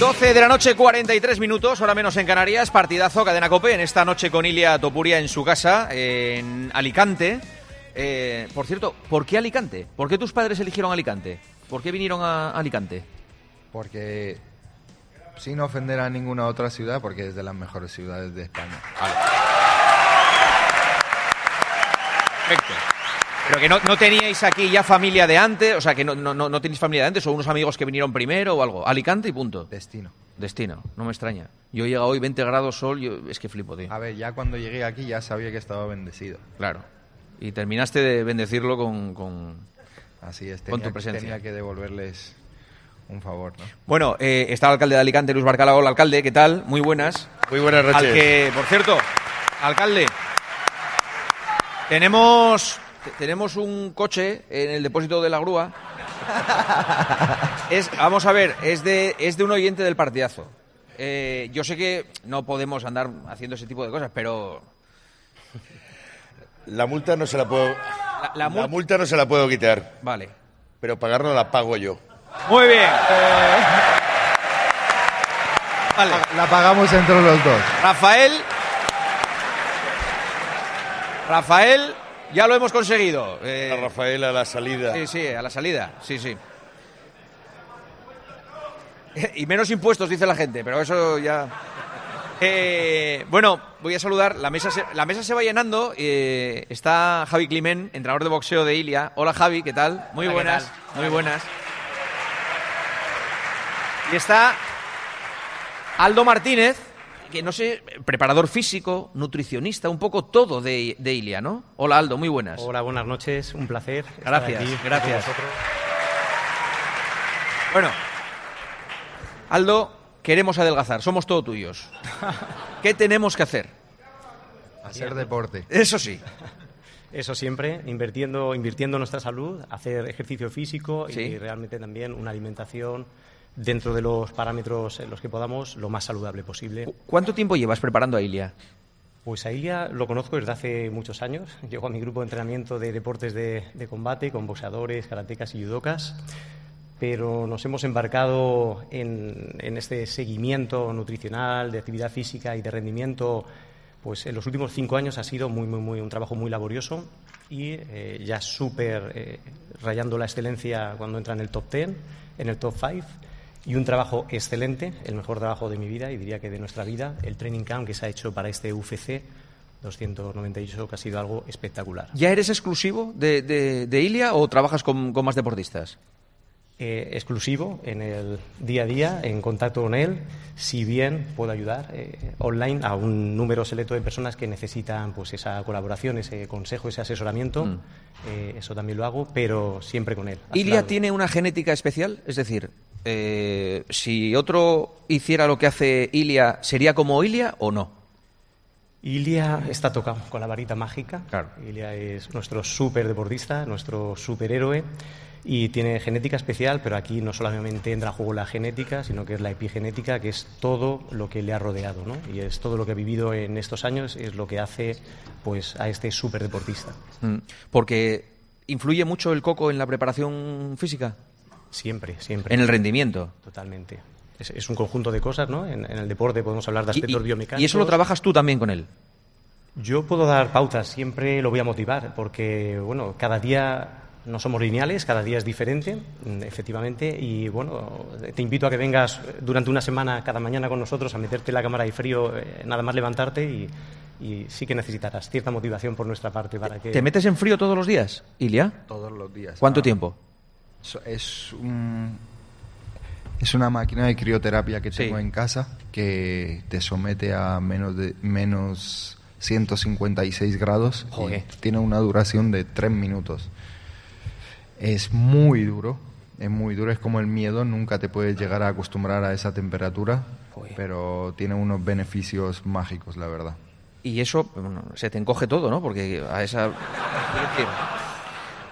12 de la noche, 43 minutos, hora menos en Canarias, partidazo, cadena Cope, en esta noche con Ilia Topuria en su casa, en Alicante. Eh, por cierto, ¿por qué Alicante? ¿Por qué tus padres eligieron Alicante? ¿Por qué vinieron a Alicante? Porque, sin ofender a ninguna otra ciudad, porque es de las mejores ciudades de España. Perfecto. Pero que no, no teníais aquí ya familia de antes, o sea, que no, no, no no tenéis familia de antes, o unos amigos que vinieron primero o algo. Alicante y punto. Destino. Destino, no me extraña. Yo he llegado hoy 20 grados sol, yo es que flipo, tío. A ver, ya cuando llegué aquí ya sabía que estaba bendecido. Claro. Y terminaste de bendecirlo con... con... Así es, Con tu presencia. tenía que devolverles un favor, ¿no? Bueno, eh, está el alcalde de Alicante, Luis Barcala. Hola, alcalde, ¿qué tal? Muy buenas. Muy buenas Al noches. que, por cierto, alcalde, tenemos, te- tenemos un coche en el depósito de la grúa. Es, vamos a ver, es de, es de un oyente del partidazo. Eh, yo sé que no podemos andar haciendo ese tipo de cosas, pero La multa no se la puedo. la, la La mul- multa no se la puedo quitar, Vale. pero pagarla la pago yo. Muy bien. Vale. La pagamos entre los dos. Rafael. Rafael, ya lo hemos conseguido. Eh, A Rafael a la salida. Sí, sí, a la salida, sí, sí. Y menos impuestos, dice la gente, pero eso ya... Eh, bueno, voy a saludar. La mesa se, la mesa se va llenando. eh, está Javi Climent, entrenador de boxeo de Ilia. Hola Javi, ¿qué tal? Muy Hola, ¿qué buenas, tal? muy buenas. Y está Aldo Martínez, que no sé, preparador físico, nutricionista, un poco todo de, de Ilia, ¿no? Hola Aldo, muy buenas. Hola, buenas noches, un placer. estar Gracias, aquí gracias. con. Bueno, Aldo, queremos adelgazar, somos todo tuyos. ¿Qué tenemos que hacer? Hacer deporte. Eso sí. Eso siempre, invirtiendo, invirtiendo en nuestra salud, hacer ejercicio físico Sí. y realmente también una alimentación dentro de los parámetros en los que podamos lo más saludable posible. ¿Cuánto tiempo llevas preparando a Ilia? Pues a Ilia lo conozco desde hace muchos años. Llego a mi grupo de entrenamiento de deportes de, de combate con boxeadores, karatecas y judocas. Pero nos hemos embarcado en, en este seguimiento nutricional, de actividad física y de rendimiento. Pues en los últimos cinco años ha sido muy, muy, muy, un trabajo muy laborioso y eh, ya súper eh, rayando la excelencia cuando entra en el top 10, en el top 5 y un trabajo excelente, el mejor trabajo de mi vida y diría que de nuestra vida, el training camp que se ha hecho para este UFC 298, que ha sido algo espectacular. ¿Ya eres exclusivo de, de- de Ilia o trabajas con, con más deportistas? Eh, exclusivo en el día a día, en contacto con él, si bien puedo ayudar eh, online a un número selecto de personas que necesitan pues esa colaboración, ese consejo, ese asesoramiento, Mm. eh, eso también lo hago, pero siempre con él. ¿Ilia tiene una genética especial? Es decir, eh, si otro hiciera lo que hace Ilia, ¿sería como Ilia o no? Ilia está tocado con la varita mágica. Claro. Ilia es nuestro super deportista, nuestro superhéroe y tiene genética especial, pero aquí no solamente entra a juego la genética, sino que es la epigenética, que es todo lo que le ha rodeado, ¿no? Y es todo lo que ha vivido en estos años, es lo que hace pues a este super deportista. Mm, Porque influye mucho el coco en la preparación física, Siempre, siempre. en el rendimiento. Totalmente. Es, es un conjunto de cosas, ¿no? En, en el deporte podemos hablar de Y- aspectos y, biomecánicos. y eso lo trabajas tú también con él. Yo puedo dar pautas, siempre lo voy a motivar, porque bueno, cada día no somos lineales, cada día es diferente, mm, efectivamente, y bueno, te invito a que vengas durante una semana cada mañana con nosotros a meterte en la cámara de frío, eh, nada más levantarte y, y sí que necesitarás cierta motivación por nuestra parte para que... ¿Te metes en frío todos los días, Ilia? Todos los días. ¿Cuánto Ah, tiempo? Es un- es una máquina de crioterapia que Sí. tengo en casa que te somete a menos de menos 156 grados Joder. y tiene una duración de 3 minutos. Es muy duro. Es muy duro, es como el miedo, nunca te puedes llegar a acostumbrar a esa temperatura, Joder. pero tiene unos beneficios mágicos, la verdad. Y eso bueno, se te encoge todo, ¿no? Porque a esa.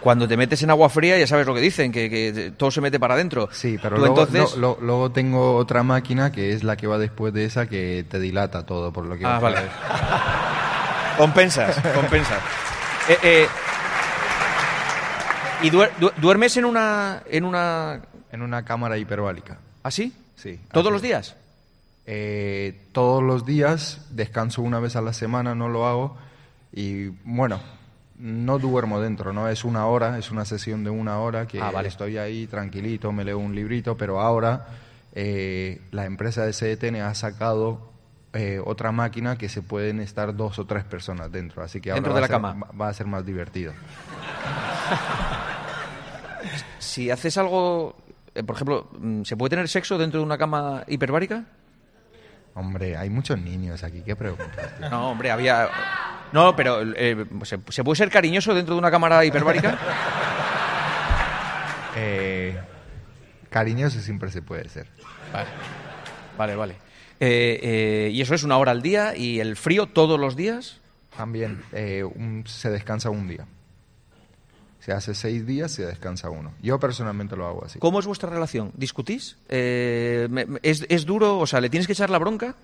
Cuando te metes en agua fría ya sabes lo que dicen, que, que todo se mete para adentro. Sí, pero Tú luego, entonces. lo- lo- luego tengo otra máquina que es la que va después de esa que te dilata todo, por lo que... Ah, vale. Compensas, compensas. Eh, eh, ¿Y duer- du- duermes en una. en una. En una cámara hiperbárica. así? Sí. ¿Todos así los días? Eh, todos los días, descanso una vez a la semana, no lo hago. Y bueno, no duermo dentro, ¿no? Es una hora, es una sesión de una hora que Ah, vale. estoy ahí tranquilito, me leo un librito, pero ahora eh, la empresa de CDTN ha sacado eh, otra máquina que se pueden estar dos o tres personas dentro, así que ahora Dentro va de a la ser- cama. va- va a ser más divertido. Si haces algo. eh, por ejemplo, mm, ¿se puede tener sexo dentro de una cama hiperbárica? Hombre, hay muchos niños aquí, ¿qué preguntas? tío? No, hombre, había. No, pero eh, ¿se, se puede ser cariñoso dentro de una cámara hiperbárica? Eh, cariñoso siempre se puede ser. Vale, vale, vale. Eh, eh, y eso es una hora al día y el frío todos los días. También eh, un- se descansa un día. Se hace seis días, se descansa uno. Yo personalmente lo hago así. ¿Cómo es vuestra relación? ¿Discutís? Eh, ¿es, ¿Es duro? O sea, ¿le tienes que echar la bronca?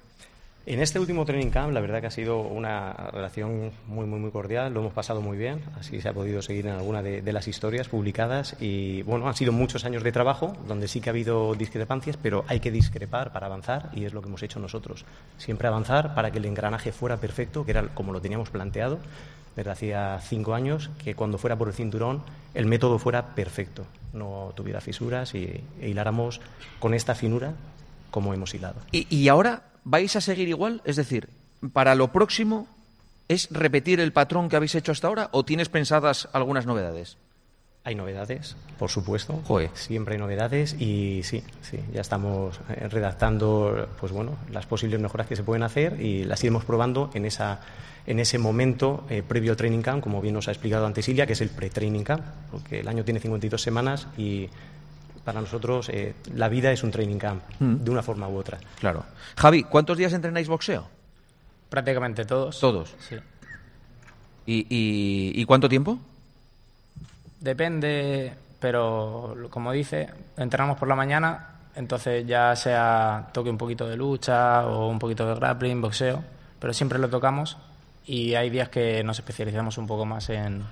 En este último training camp, la verdad que ha sido una relación muy, muy, muy cordial. Lo hemos pasado muy bien. Así se ha podido seguir en alguna de, de las historias publicadas. Y bueno, han sido muchos años de trabajo donde sí que ha habido discrepancias, pero hay que discrepar para avanzar y es lo que hemos hecho nosotros. Siempre avanzar para que el engranaje fuera perfecto, que era como lo teníamos planteado desde hacía cinco años, que cuando fuera por el cinturón el método fuera perfecto, no tuviera fisuras y e hiláramos con esta finura como hemos hilado. ¿Y, y ahora vais a seguir igual? Es decir, ¿para lo próximo es repetir el patrón que habéis hecho hasta ahora o tienes pensadas algunas novedades? Hay novedades, por supuesto. Joder. Siempre hay novedades y sí, sí, ya estamos eh, redactando, pues bueno, las posibles mejoras que se pueden hacer y las iremos probando en esa en ese momento eh, previo al training camp, como bien nos ha explicado antes Silvia, que es el pre-training camp, porque el año tiene 52 semanas y para nosotros eh, la vida es un training camp, Mm. de una forma u otra. Claro. Javi, ¿cuántos días entrenáis boxeo? Prácticamente todos. Todos. Sí. ¿Y, y- y cuánto tiempo? Depende, pero como dice, entrenamos por la mañana, entonces ya sea toque un poquito de lucha o un poquito de grappling, boxeo, pero siempre lo tocamos y hay días que nos especializamos un poco más en,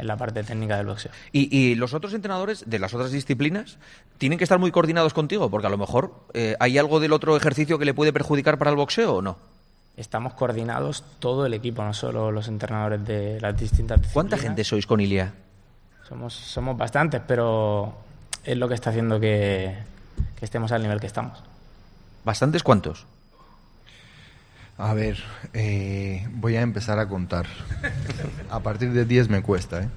en la parte técnica del boxeo. Y, y los otros entrenadores de las otras disciplinas tienen que estar muy coordinados contigo, porque a lo mejor eh, hay algo del otro ejercicio que le puede perjudicar para el boxeo o no. Estamos coordinados todo el equipo, no solo los entrenadores de las distintas ¿Cuánta disciplinas. gente sois con Ilia? Somos, somos bastantes, pero es lo que está haciendo que, que estemos al nivel que estamos. ¿Bastantes cuántos? A ver, eh, voy a empezar a contar. A partir de 10 me cuesta, ¿eh?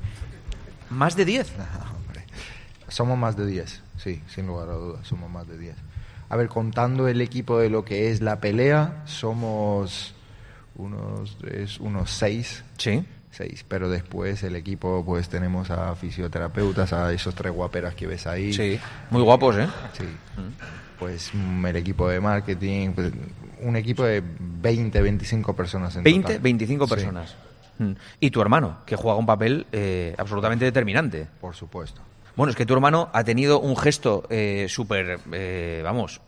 ¿Más de 10? Ah, hombre. Somos más de 10, sí, sin lugar a dudas, somos más de 10. A ver, contando el equipo de lo que es la pelea, somos unos, es unos 6, Sí. Seis, pero después el equipo, pues tenemos a fisioterapeutas, a esos tres guaperas que ves ahí. Sí. Muy guapos, ¿eh? Sí. Pues mm, el equipo de marketing, pues, un equipo de 20, 25 personas en 20, total. 25 Sí, personas. Mm. Y tu hermano, que juega un papel eh, absolutamente determinante. por supuesto. Bueno, es que tu hermano ha tenido un gesto eh, súper, eh, vamos,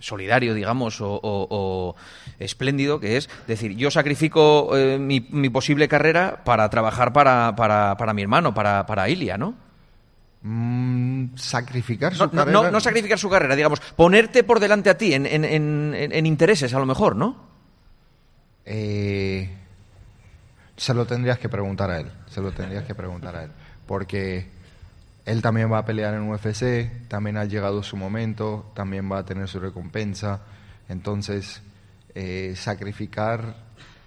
solidario, digamos, o, o- o espléndido, que es decir, yo sacrifico eh, mi, mi posible carrera para trabajar para, para, para mi hermano, para, para Ilia, ¿no? Mm, sacrificar su No, carrera. no- no sacrificar su carrera, digamos, ponerte por delante a ti en, en- en- en- en intereses, a lo mejor, ¿no? Eh, se lo tendrías que preguntar a él. Se lo tendrías que preguntar a él. Porque él también va a pelear en UFC, también ha llegado su momento, también va a tener su recompensa. Entonces, eh, sacrificar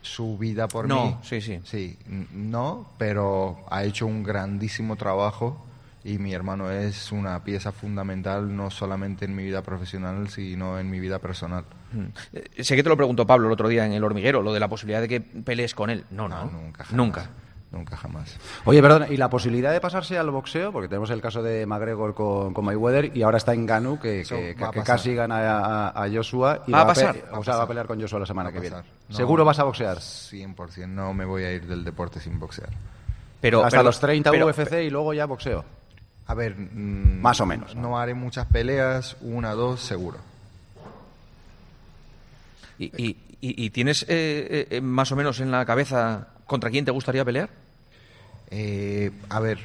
su vida por No, mí. sí, sí. Sí, n- no, pero ha hecho un grandísimo trabajo y mi hermano es una pieza fundamental no solamente en mi vida profesional, sino en mi vida personal. Mm. Eh, sé que te lo preguntó Pablo el otro día en El Hormiguero, lo de la posibilidad de que pelees con él. No, no. No, nunca, jamás. Nunca. Nunca jamás. Oye, perdón, ¿y la posibilidad de pasarse al boxeo? Porque tenemos el caso de McGregor con, con Mayweather y ahora está en Ganu, que, casi gana a, a Joshua. Y Va a pasar. o sea, va a pelear con Joshua la semana que viene. No, ¿Seguro vas a boxear? 100%, no me voy a ir del deporte sin boxear. Pero, Hasta pero- los 30 pero- UFC y luego ya boxeo. A ver, mm, Más o menos, ¿no? No haré muchas peleas, una, dos, seguro. ¿Y, y- y- y tienes eh, eh, más o menos en la cabeza contra quién te gustaría pelear? Eh, a ver,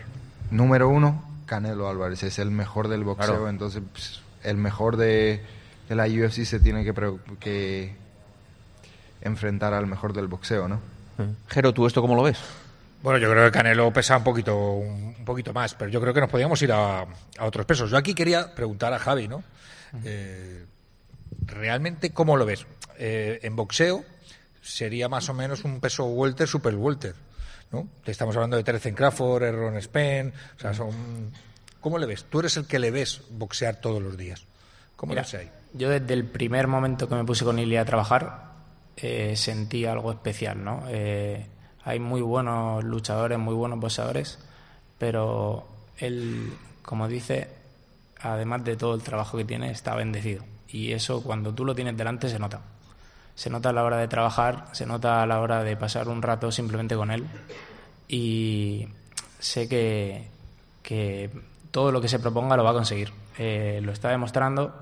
número uno, Canelo Álvarez es el mejor del boxeo, Claro. entonces pues, el mejor de, de la UFC se tiene que, que enfrentar al mejor del boxeo, ¿no? Jero, ¿tú esto cómo lo ves? Bueno, yo creo que Canelo pesa un poquito, un, un poquito más, pero yo creo que nos podríamos ir a, a otros pesos. Yo aquí quería preguntar a Javi, ¿no? Eh, ¿Realmente cómo lo ves? Eh, en boxeo sería más o menos un peso welter, super welter, ¿no? Te estamos hablando de Terence Crawford, Erron Spence, o sea, son... ¿Cómo le ves? Tú eres el que le ves boxear todos los días. ¿Cómo Mira, lo ves ahí? Yo desde el primer momento que me puse con Ilia a trabajar eh, sentí algo especial, ¿no? Eh, hay muy buenos luchadores, muy buenos boxeadores, pero él, como dice, además de todo el trabajo que tiene, está bendecido. Y eso cuando tú lo tienes delante se nota. Se nota a la hora de trabajar, se nota a la hora de pasar un rato simplemente con él. Y sé que, que todo lo que se proponga lo va a conseguir. Eh, lo está demostrando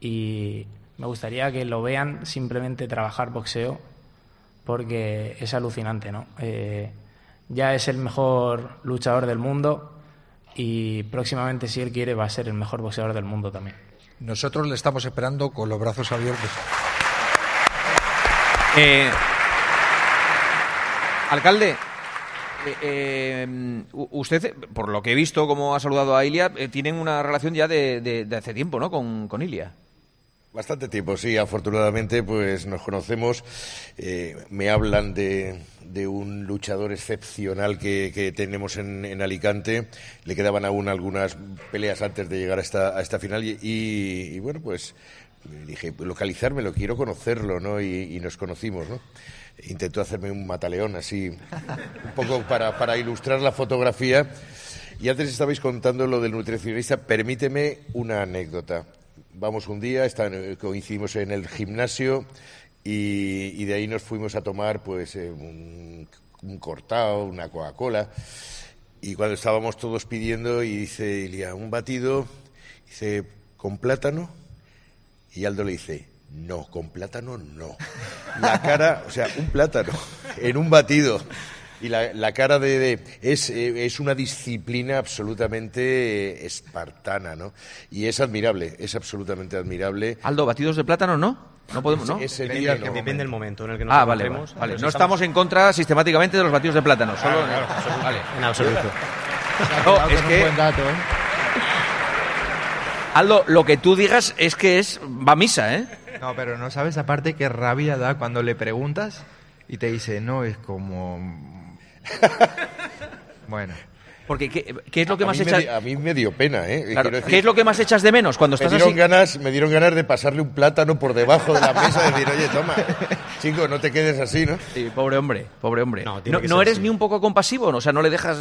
y me gustaría que lo vean simplemente trabajar boxeo porque es alucinante, ¿no? Eh, ya es el mejor luchador del mundo y próximamente, si él quiere, va a ser el mejor boxeador del mundo también. Nosotros le estamos esperando con los brazos abiertos. Eh, alcalde, eh, eh, usted, por lo que he visto, como ha saludado a Ilia, tienen una relación ya de, hace tiempo, ¿no? Con, con Ilia. Bastante tiempo, sí. Afortunadamente, pues nos conocemos. Me hablan de, de un luchador excepcional que, que tenemos en, en Alicante. Le quedaban aún algunas peleas antes de llegar a esta, a esta final y, bueno, pues dije, localizármelo, quiero conocerlo, ¿no? Y, nos conocimos, ¿no? Intentó hacerme un mataleón así, un poco para, para ilustrar la fotografía. Y antes estabais contando lo del nutricionista. Permíteme una anécdota. Vamos un día, está- coincidimos en el gimnasio y, y de ahí nos fuimos a tomar pues eh, un, un cortado, una Coca-Cola. Y cuando estábamos todos pidiendo, y dice Ilia, un batido, dice, ¿con plátano? Y Aldo le dice, no, con plátano no. La cara, o sea, un plátano en un batido. Y la, la cara de... de- es, eh, es una disciplina absolutamente eh, espartana, ¿no? Y es admirable, es absolutamente admirable. Aldo, batidos de plátano, ¿no? No podemos, ¿no? Ese día no. Depende del momento en el que nos Ah, vale, No estamos en contra sistemáticamente de los batidos de plátano. Solo vale. En absoluto. No, es que Aldo, lo que tú digas es que es va a misa, ¿eh? No, pero no sabes aparte qué rabia da cuando le preguntas y te dice, no, es como... Bueno, Porque ¿qué, qué es lo que a, más mí me echas? a mí me dio pena, ¿eh? Claro, Quiero decir, ¿Qué es lo que más echas de menos cuando me estás dieron así? ganas me dieron ganas de pasarle un plátano por debajo de la mesa y decir oye toma chico no te quedes así no Sí, pobre hombre, pobre hombre. No, No, eres así. ni un poco compasivo, ¿no? o sea, no le dejas.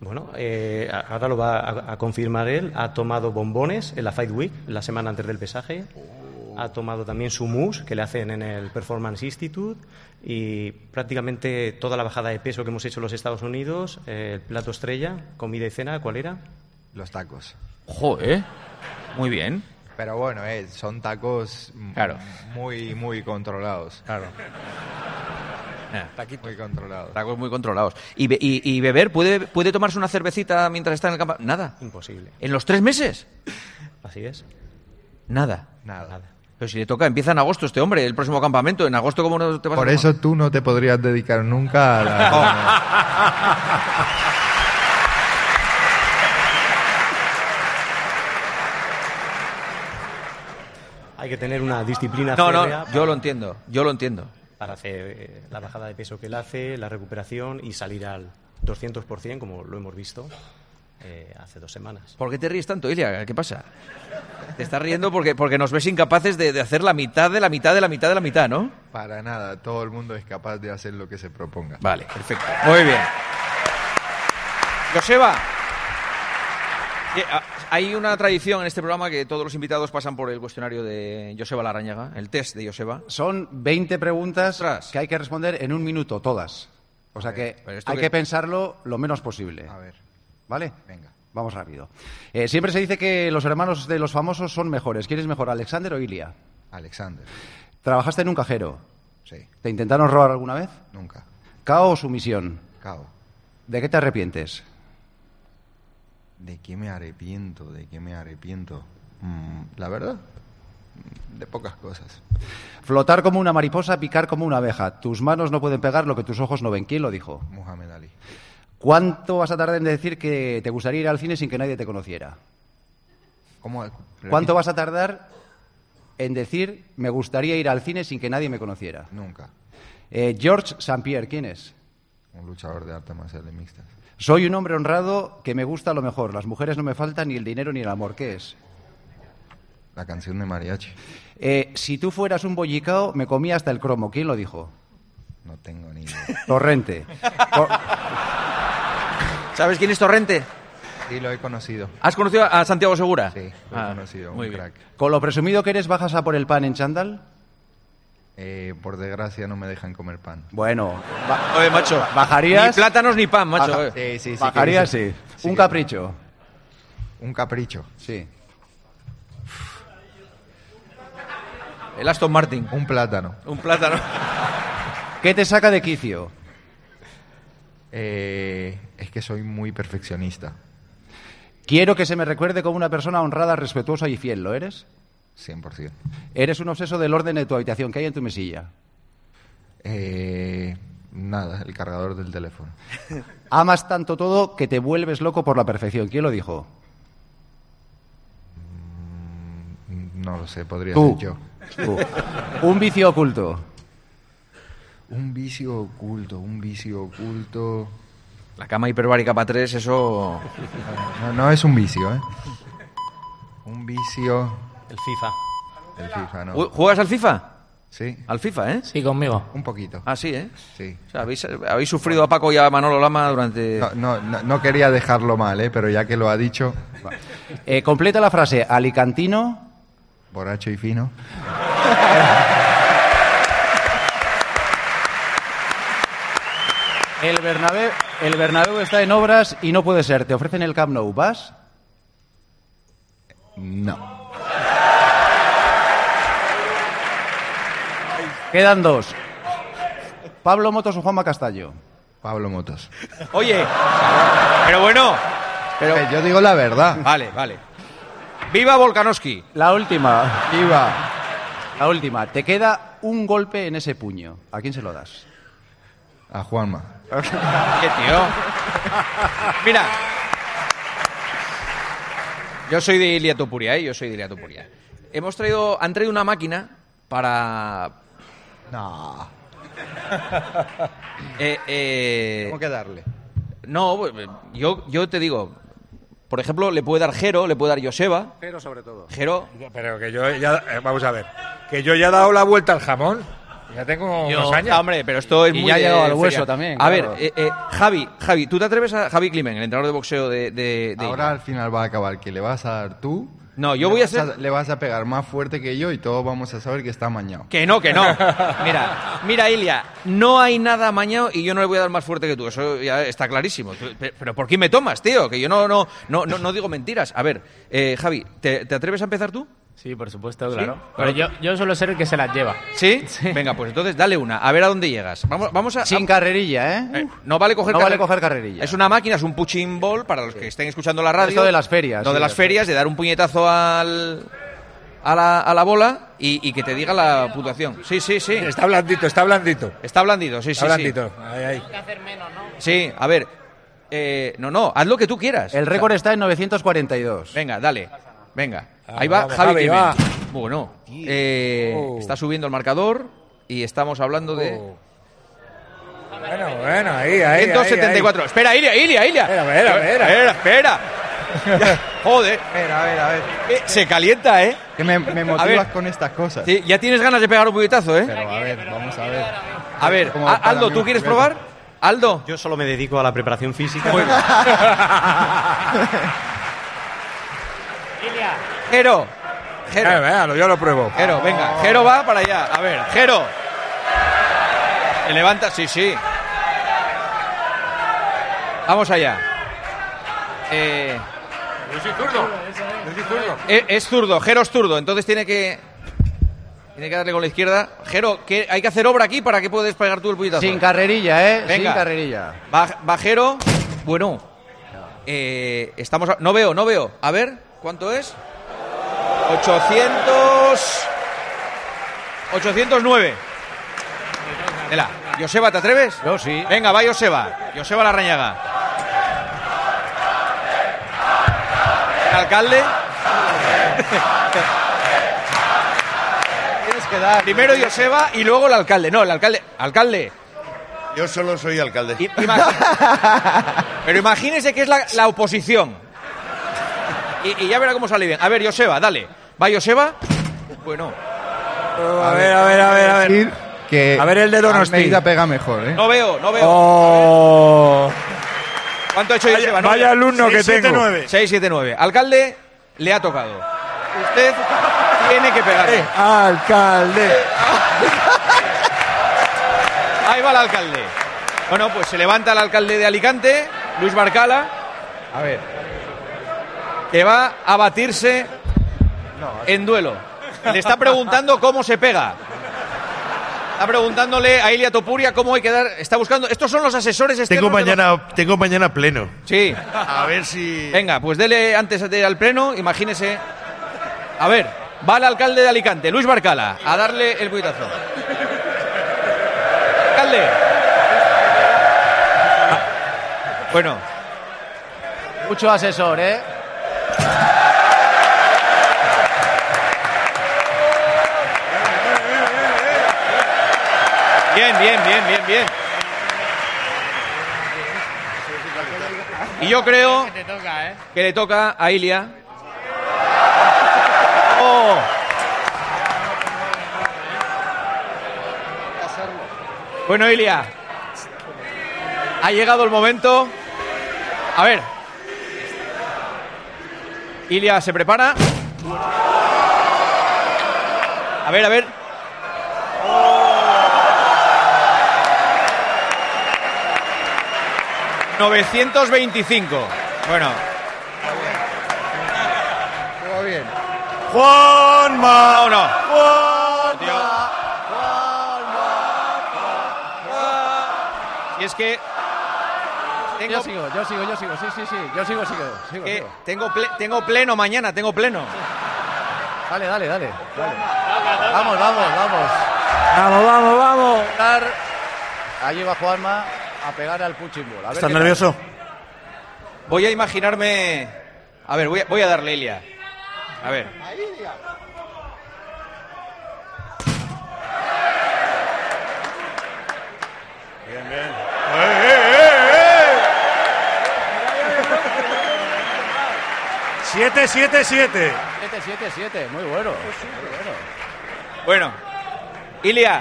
Bueno, eh, ahora lo va a, a confirmar él. Ha tomado bombones en la Fight Week, la semana antes del pesaje. Ha tomado también su mousse que le hacen en el Performance Institute. Y prácticamente toda la bajada de peso que hemos hecho en los Estados Unidos, eh, el plato estrella, comida y cena, ¿cuál era? los tacos. Joder, muy bien. Pero bueno, eh, son tacos Claro. muy, muy controlados. Claro. Muy controlados. Tacos muy controlados. ¿Y, be- y- y beber? ¿Puede, ¿Puede tomarse una cervecita mientras está en el campo? Nada. Imposible. ¿En los tres meses? Así es. Nada. Nada. Pero si le toca, empieza en agosto este hombre, el próximo campamento. ¿En agosto cómo no te vas a Por eso tú no te podrías dedicar nunca a la... Hay que tener una disciplina No, férrea no, yo lo entiendo, yo lo entiendo. Para hacer eh, la bajada de peso que él hace, la recuperación y salir al 200%, como lo hemos visto eh, hace dos semanas. ¿Por qué te ríes tanto, Ilia? ¿Qué pasa? Te estás riendo porque, porque nos ves incapaces de, de hacer la mitad de la mitad de la mitad de la mitad, ¿no? Para nada, todo el mundo es capaz de hacer lo que se proponga. Vale, perfecto. Muy bien. Joseba. Hay una tradición en este programa que todos los invitados pasan por el cuestionario de Joseba Larrañaga, el test de Joseba. Son 20 preguntas Ostras. que hay que responder en un minuto, todas. O sea que hay que- que pensarlo lo menos posible. A ver, ¿Vale? venga. Vamos rápido. Eh, siempre se dice que los hermanos de los famosos son mejores. ¿Quién es mejor, Alexander o Ilia? Alexander. ¿Trabajaste en un cajero? Sí, ¿Te intentaron robar alguna vez? nunca. ¿Cao o sumisión? Cao. ¿De qué te arrepientes? ¿De qué me arrepiento? ¿De qué me arrepiento? Mm, la verdad, de pocas cosas. Flotar como una mariposa, picar como una abeja. Tus manos no pueden pegar lo que tus ojos no ven. ¿Quién lo dijo? Muhammad Ali. ¿Cuánto vas a tardar en decir que te gustaría ir al cine sin que nadie te conociera? ¿Cómo? ¿Cuánto vas a tardar en decir me gustaría ir al cine sin que nadie me conociera? Nunca. Eh, George St. Pierre, ¿quién es? Un luchador de artes marciales mixtas. Soy un hombre honrado que me gusta lo mejor. Las mujeres no me faltan ni el dinero ni el amor. ¿Qué es? La canción de mariachi. Eh, si tú fueras un bollicao, me comía hasta el cromo. ¿Quién lo dijo? No tengo ni idea. Torrente. ¿Sabes quién es Torrente? Sí, lo he conocido. ¿Has conocido a Santiago Segura? Sí, lo Ah, he conocido. muy un bien. crack. Con lo presumido que eres, bajas a por el pan en chándal. Eh, por desgracia no me dejan comer pan. Bueno, Oye, macho. ¿Bajarías? Ni plátanos ni pan, macho. Baja-. Sí, sí, sí. bajarías, sí. sí. Un capricho. Un capricho. Sí. El Aston Martin. Un plátano. Un plátano. ¿Qué te saca de quicio? Eh, es que soy muy perfeccionista. Quiero que se me recuerde como una persona honrada, respetuosa y fiel. ¿Lo eres? 100%. Eres un obseso del orden de tu habitación. ¿Qué hay en tu mesilla? Eh, nada, el cargador del teléfono. Amas tanto todo que te vuelves loco por la perfección. ¿Quién lo dijo? Mm, No lo sé, podría Tú. ser yo. Tú. Un vicio oculto. Un vicio oculto, un vicio oculto. La cama hiperbárica para tres, eso. No, no es un vicio, ¿eh? Un vicio. El FIFA. El FIFA, no. ¿Ju- ¿Juegas al FIFA? Sí, Al FIFA, ¿eh? Sí, conmigo. un poquito. Ah, sí, ¿eh? Sí. O sea, habéis, habéis sufrido a Paco y a Manolo Lama durante. No, no, no, no quería dejarlo mal, ¿eh? Pero ya que lo ha dicho, Eh, completa la frase. Alicantino. borracho y fino. El Bernabéu, el Bernabéu está en obras y no puede ser. Te ofrecen el Camp Nou. ¿Vas? No. Quedan dos. Pablo Motos o Juanma Castaño. Pablo Motos. Oye, pero bueno. Pero. Eh, yo digo la verdad. Vale, vale. ¡Viva Volkanovski! La última. Iba. La última. Te queda un golpe en ese puño. ¿A quién se lo das? A Juanma. ¿Qué tío? Mira. Yo soy de Ilia Topuria, ¿eh? Yo soy de Ilia Topuria. Hemos traído, han traído una máquina para... No. eh, eh, Tengo que darle. no, yo, yo te digo, por ejemplo, le puede dar Jero, le puede dar Joseba. Pero sobre todo. Jero, Pero que yo ya, eh, vamos a ver, que yo ya he dado la vuelta al jamón, ya tengo unos años. Ah, hombre, pero esto es Y muy ya ha de llegado al feria. hueso también, A claro. ver, eh, eh, Javi, Javi, ¿tú te atreves a Javi Climen, el entrenador de boxeo de, de, de Ahora al final va a acabar que le vas a dar tú. No, yo le voy a vas ser- Le vas a pegar más fuerte que yo y todos vamos a saber que está amañado. Que no, que no. Mira, mira, Ilia, no hay nada amañado y yo no le voy a dar más fuerte que tú. Eso ya está clarísimo. Pero ¿por qué me tomas, tío? Que yo no, no, no, no, no digo mentiras. A ver, eh, Javi, ¿te, te atreves a empezar tú? Sí, por supuesto, claro. Pero yo, yo suelo ser el que se las lleva. ¿Sí? Venga, pues entonces dale una. A ver a dónde llegas. Vamos, vamos a... Sin a- carrerilla, ¿eh? eh, no vale coger No vale carre- coger carrerilla. Es una máquina, es un punching ball para los que estén escuchando la radio. Esto de las ferias, Lo sí, de las ferias, de dar un puñetazo al, a, la, a la bola y, y que te diga la puntuación. Sí, sí, sí. Está blandito, está blandito. Está blandito, sí, sí, Está sí. blandito. Ahí, ahí. Sí, a ver. eh, no, no, haz lo que tú quieras. El O sea, récord está en 942. venga, dale. Venga. Ah, Ahí va vamos, Javi, Javi, va. Bueno, eh, Oh. está subiendo el marcador y estamos hablando de... Oh. Bueno, bueno, ahí, ahí. 174. Espera, Ilia, Ilia, Ilia. Espera, espera, espera. Espera, espera. Joder. Espera, a ver, a ver. Eh, se calienta, ¿eh? Que me, motivas ver. con estas cosas. Sí, ya tienes ganas de pegar un puñetazo, ¿eh? Pero a ver, vamos a ver. A ver, a- Aldo, ¿tú quieres probar? Aldo. Yo solo me dedico a la preparación física. Jero. Jero. Eh, véalo, yo lo pruebo. Jero, venga. Jero va para allá. A ver, Jero. Se levanta, sí, sí. Vamos allá. Eh, Yo soy zurdo. Yo soy zurdo. es, es zurdo, Jero es zurdo, entonces tiene que. Tiene que darle con la izquierda. Jero, ¿qué, hay que hacer obra aquí para que puedes pegar tú el puñetazo. Sin carrerilla, ¿eh? Venga. Sin carrerilla. Va, va Jero. Bueno. eh, estamos. a- no veo, no veo. A ver, ¿cuánto es? 800. 809. Vela, Joseba, ¿te atreves? Yo sí. Venga, va Joseba. Joseba Larrañaga. Alcalde. Tienes que dar. Primero Joseba y luego el alcalde. No, el alcalde. Alcalde. Yo solo soy alcalde. i- Pero imagínese que es la, la oposición. Y, y ya verá cómo sale bien. A ver, Joseba, dale. Va Joseba. Bueno, A ver, a ver, a ver, a ver. Decir que A ver el de Donosti. Pega mejor, ¿eh? no veo, no veo. Oh. ¿Cuánto ha hecho Joseba? No Vaya veo. alumno que tengo. 6, 7, 9. Alcalde, le ha tocado. Usted tiene que pegarle. Alcalde. Ahí va el alcalde. Bueno, pues se levanta el alcalde de Alicante, Luis Barcala. A ver. Que va a batirse en duelo. Le está preguntando cómo se pega. Está preguntándole a Ilia Topuria cómo hay que dar. Está buscando. Estos son los asesores externos. Tengo de los- mañana, tengo mañana pleno. Sí. A ver si. Venga, pues dele antes de ir al pleno, imagínese. A ver, va el alcalde de Alicante, Luis Barcala, a darle el puñetazo. Alcalde. Ah, Bueno, Mucho asesor, ¿eh? Bien, bien, bien, bien, bien. Y yo creo que le toca a Ilia. Oh. Bueno, Ilia. Ha llegado el momento. A ver. Ilia se prepara. A ver, a ver. ...925. Bueno, Juega bien. ¡Juanma! no, no. Y es que... Tengo, Yo sigo, yo sigo, yo sigo, sí, sí, sí. Yo sigo, sigo, sigo. sigo. tengo, ple- tengo pleno mañana, tengo pleno. Dale, dale, dale. dale. Vamos, vamos, vamos. Vamos, vamos, vamos. Dar- Allí va Juanma a pegar al ver ¿Estás tal. nervioso? Voy a imaginarme... A ver, voy a, voy a darle Ilia. A ver. Bien, bien. ¡Eh, eh, eh, eh! 7, 7, 7. 7, 7, 7. Muy bueno. Muy bueno. Bueno, Ilia,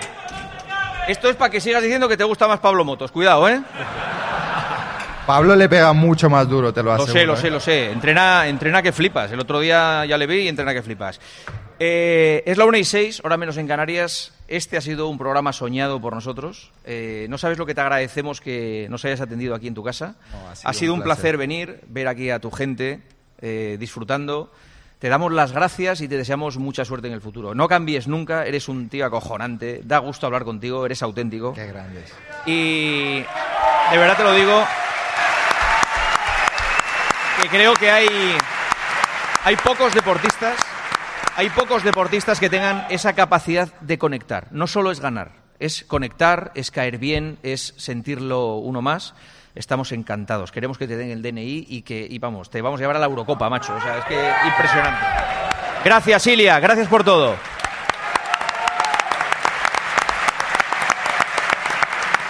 esto es para que sigas diciendo que te gusta más Pablo Motos. Cuidado, ¿eh? Pablo le pega mucho más duro, te lo Lo aseguro. sé, lo ¿eh? sé, lo sé. Entrena, entrena que flipas. El otro día ya le vi y entrena que flipas. Eh, es la 1 y 6, hora menos en Canarias. Este ha sido un programa soñado por nosotros. Eh, no sabes lo que te agradecemos que nos hayas atendido aquí en tu casa. No, ha sido ha sido un un placer. placer venir, ver aquí a tu gente eh, disfrutando. Te damos las gracias y te deseamos mucha suerte en el futuro. No cambies nunca, eres un tío acojonante, da gusto hablar contigo, eres auténtico. Qué grandes. Y de verdad te lo digo, que creo que hay, hay pocos deportistas, hay pocos deportistas que tengan esa capacidad de conectar. No solo es ganar, es conectar, es caer bien, es sentirlo uno más. Estamos encantados. Queremos que te den el DNI y que, y vamos, te vamos a llevar a la Eurocopa, macho. O sea, es que impresionante. Gracias, Ilia. Gracias por todo.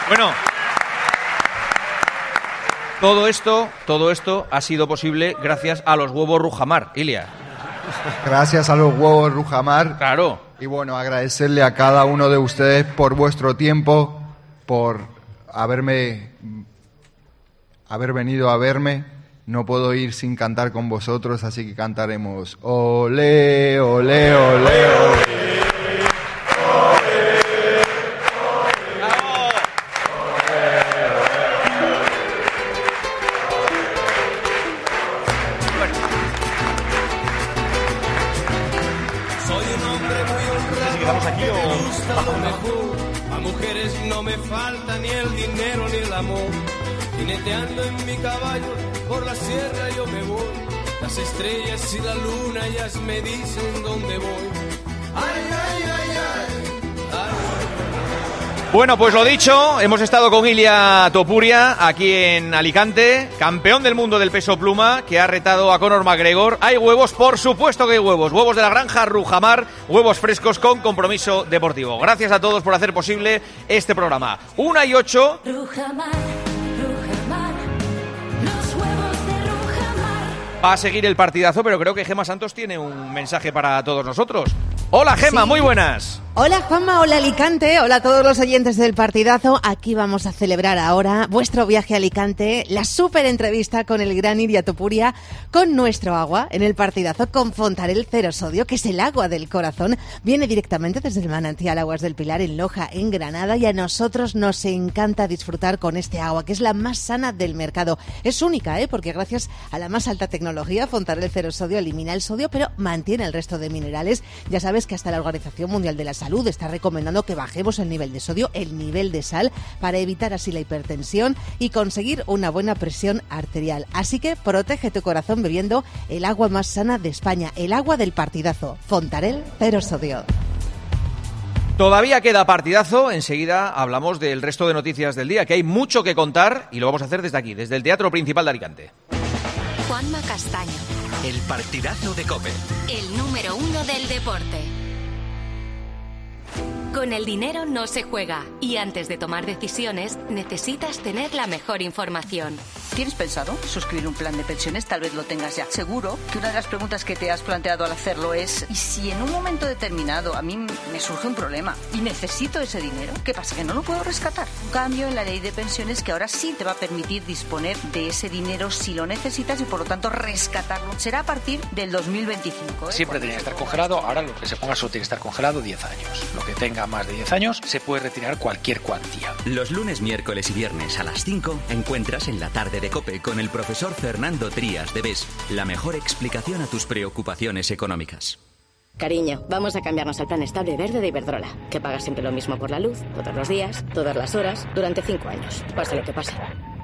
Bueno, todo esto, todo esto ha sido posible gracias a los huevos Rujamar, Ilia. Gracias a los huevos Rujamar. Claro. Y bueno, agradecerle a cada uno de ustedes por vuestro tiempo, por haberme haber venido a verme. No puedo ir sin cantar con vosotros, así que cantaremos ole, ole, ole, ole. Soy un hombre muy honrado que me gusta lo mejor. A mujeres no me falta ni el dinero ni el amor. Jineteando en mi caballo por la sierra yo me voy. Las estrellas y la luna ellas me dicen dónde voy. Ay, ay, ay, ay. Bueno, pues lo dicho, hemos estado con Ilia Topuria aquí en Alicante, campeón del mundo del peso pluma, que ha retado a Conor McGregor. Hay huevos, por supuesto que hay huevos. Huevos de la granja Rujamar, huevos frescos con compromiso deportivo. Gracias a todos por hacer posible este programa. Una y ocho. Rujamar, Rujamar, Va a seguir el partidazo, pero creo que Gema Santos tiene un mensaje para todos nosotros. Hola Gema, Sí. muy buenas. Hola Juanma, hola Alicante, hola a todos los oyentes del partidazo. Aquí vamos a celebrar ahora vuestro viaje a Alicante, la súper entrevista con el gran Iria Topuria, con nuestro agua en el partidazo, con Fontarel Cero Sodio, que es el agua del corazón. Viene directamente desde el manantial Aguas del Pilar en Loja, en Granada, y a nosotros nos encanta disfrutar con este agua, que es la más sana del mercado. Es única, ¿eh? porque gracias a la más alta tecnología, Fontarel Cero Sodio elimina el sodio, pero mantiene el resto de minerales. Ya sabes que hasta la Organización Mundial de la Salud está recomendando que bajemos el nivel de sodio, el nivel de sal, para evitar así la hipertensión y conseguir una buena presión arterial. Así que protege tu corazón bebiendo el agua más sana de España, el agua del partidazo. Fontarel Cero Sodio. Todavía queda partidazo, enseguida hablamos del resto de noticias del día, que hay mucho que contar y lo vamos a hacer desde aquí, desde el Teatro Principal de Alicante. Juanma Castaño, El partidazo de Cope. el número uno del deporte. Con el dinero no se juega y antes de tomar decisiones necesitas tener la mejor información. ¿Tienes pensado suscribir un plan de pensiones? Tal vez lo tengas ya. Seguro que una de las preguntas que te has planteado al hacerlo es ¿y si en un momento determinado a mí me surge un problema y necesito ese dinero? ¿Qué pasa? ¿Que no lo puedo rescatar? Un cambio en la ley de pensiones que ahora sí te va a permitir disponer de ese dinero si lo necesitas y por lo tanto rescatarlo. Será a partir del 2025. ¿eh? Siempre tenía que estar congelado, ahora lo que se ponga solo tiene que estar congelado 10 años. Lo que tenga más de 10 años se puede retirar cualquier cuantía. Los lunes, miércoles y viernes a las 5 encuentras en la tarde de Cope con el profesor Fernando Trías de BES la mejor explicación a tus preocupaciones económicas. Cariño, vamos a cambiarnos al plan estable verde de Iberdrola, que paga siempre lo mismo por la luz, todos los días, todas las horas, durante cinco años, pase lo que pase.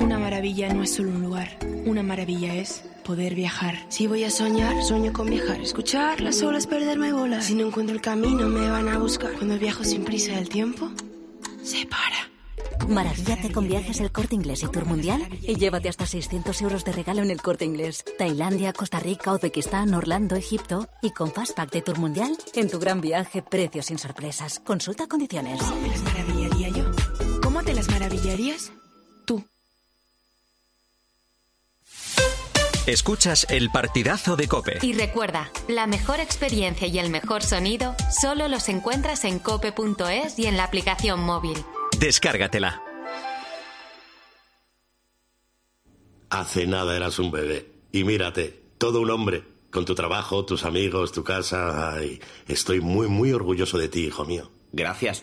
Una maravilla no es solo un lugar. Una maravilla es poder viajar. Si voy a soñar, sueño con viajar. Escuchar las olas, perderme bola. Si no encuentro el camino, me van a buscar. Cuando viajo sin prisa del tiempo, se para. Maravíllate con viajes el corte inglés y tour mundial y llévate hasta 600 euros de regalo en el corte inglés. Tailandia, Costa Rica, Uzbekistán, Orlando, Egipto y con Fastpack de tour mundial en tu gran viaje, precios sin sorpresas. Consulta condiciones. ¿Me las maravillaría yo? ¿Cómo te las maravillarías? Escuchas el partidazo de Cope. Y recuerda, la mejor experiencia y el mejor sonido solo los encuentras en cope.es y en la aplicación móvil. Descárgatela. Hace nada eras un bebé. Y mírate, todo un hombre. Con tu trabajo, tus amigos, tu casa. Ay, estoy muy, muy orgulloso de ti, hijo mío. Gracias.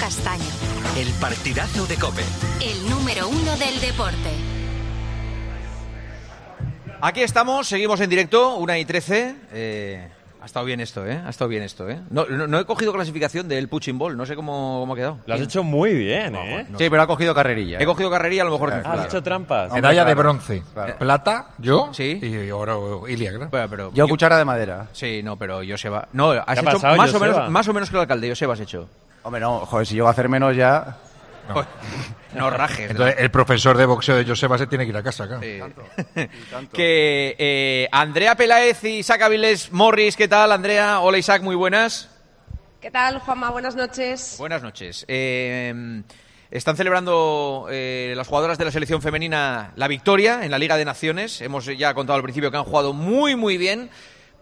Castaño, El partidazo de Cope. el número uno del deporte. Aquí estamos, seguimos en directo, una y 13. Eh, ha estado bien esto, ¿eh? Ha estado bien esto, ¿eh? No, no- no he cogido clasificación del Puching Ball, no sé cómo, cómo ha quedado. Lo has hecho muy bien, ¿eh? Sí, pero ha cogido carrerilla. He cogido carrerilla, a lo mejor. Has hecho trampas. Medalla de bronce. Claro. Plata, yo. Sí. Y oro, Ilia, claro. Pero, pero- Yo cuchara de madera. Sí, no, pero Joseba. No, has ¿Qué ha hecho pasado, más, o menos, más o menos que el alcalde, Joseba has hecho. Hombre, no, joder, si yo voy a hacer menos ya... No rajes. Entonces, el profesor de boxeo de Joseba se tiene que ir a casa, acá. Que eh, Andrea Peláez y Isaac Avilés Morris, ¿qué tal, Andrea? Hola, Isaac, muy buenas. ¿Qué tal, Juanma? Buenas noches. Buenas noches. Eh, están celebrando eh, las jugadoras de la selección femenina la victoria en la Liga de Naciones. Hemos ya contado al principio que han jugado muy, muy bien.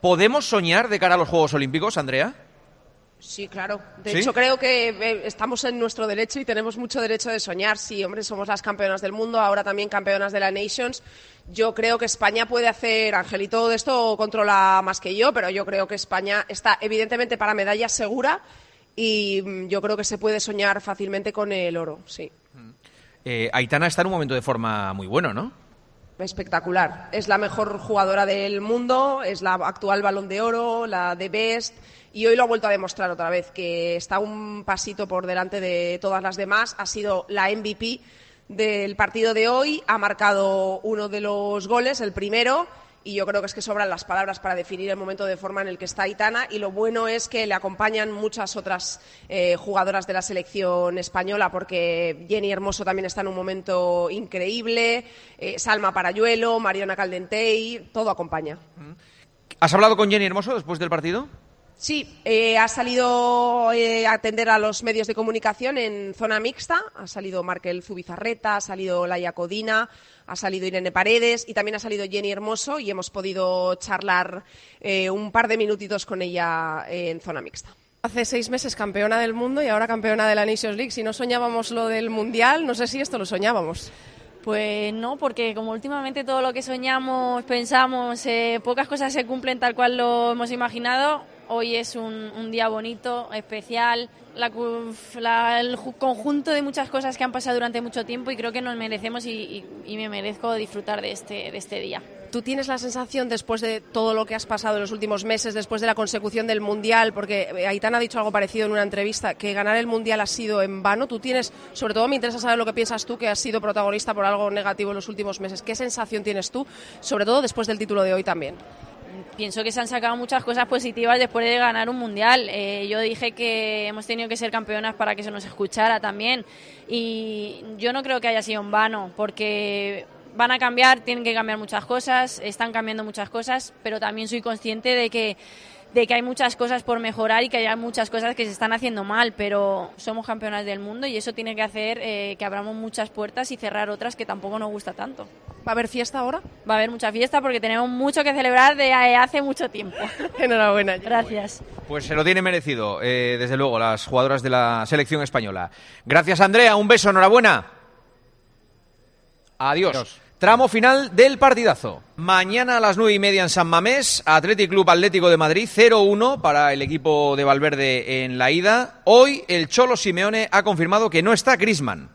¿Podemos soñar de cara a los Juegos Olímpicos, Andrea? Sí, claro. De ¿Sí? hecho, creo que eh, estamos en nuestro derecho y tenemos mucho derecho de soñar. Sí, hombre, somos las campeonas del mundo, ahora también campeonas de la Nations. Yo creo que España puede hacer, Angelito de esto controla más que yo, pero yo creo que España está evidentemente para medalla segura y mm, yo creo que se puede soñar fácilmente con el oro, sí. Eh, Aitana está en un momento de forma muy bueno, ¿no? Espectacular. Es la mejor jugadora del mundo, es la actual balón de oro, la de Best, y hoy lo ha vuelto a demostrar otra vez, que está un pasito por delante de todas las demás. Ha sido la MVP del partido de hoy, ha marcado uno de los goles, el primero, y yo creo que es que sobran las palabras para definir el momento de forma en el que está Aitana y lo bueno es que le acompañan muchas otras eh, jugadoras de la selección española porque Jenny Hermoso también está en un momento increíble, eh, Salma Parayuelo, Mariona Caldentey, todo acompaña. ¿Has hablado con Jenny Hermoso después del partido? Sí, eh, ha salido eh, a atender a los medios de comunicación en zona mixta. Ha salido Markel Zubizarreta, ha salido Laia Codina, ha salido Irene Paredes y también ha salido Jenny Hermoso y hemos podido charlar eh, un par de minutitos con ella eh, en zona mixta. Hace seis meses campeona del mundo y ahora campeona de la Nations League. Si no soñábamos lo del Mundial, no sé si esto lo soñábamos. Pues no, porque como últimamente todo lo que soñamos, pensamos, eh, pocas cosas se cumplen tal cual lo hemos imaginado. Hoy es un, día bonito, especial, la la- el ju- conjunto de muchas cosas que han pasado durante mucho tiempo y creo que nos merecemos y, y- y me merezco disfrutar de este, de este día. ¿Tú tienes la sensación, después de todo lo que has pasado en los últimos meses, después de la consecución del Mundial, porque eh, Aitana ha dicho algo parecido en una entrevista, que ganar el Mundial ha sido en vano? ¿Tú tienes, sobre todo me interesa saber lo que piensas tú, que has sido protagonista por algo negativo en los últimos meses? ¿Qué sensación tienes tú, sobre todo después del título de hoy también? Pienso que se han sacado muchas cosas positivas después de ganar un mundial. Eh, yo dije que hemos tenido que ser campeonas para que se nos escuchara también. Y yo no creo que haya sido en vano, porque van a cambiar, tienen que cambiar muchas cosas, están cambiando muchas cosas, pero también soy consciente de que de que hay muchas cosas por mejorar y que hay muchas cosas que se están haciendo mal, pero somos campeonas del mundo y eso tiene que hacer eh, que abramos muchas puertas y cerrar otras que tampoco nos gusta tanto. ¿Va a haber fiesta ahora? Va a haber mucha fiesta porque tenemos mucho que celebrar de eh, hace mucho tiempo. Enhorabuena. Gracias. Pues se lo tiene merecido, eh, desde luego, las jugadoras de la selección española. Gracias, Andrea. Un beso, enhorabuena. Adiós. Tramo final del partidazo. Mañana a las nueve y media en San Mamés, Athletic Club Atlético de Madrid 0-1 para el equipo de Valverde en la ida. Hoy el Cholo Simeone ha confirmado que no está Grisman.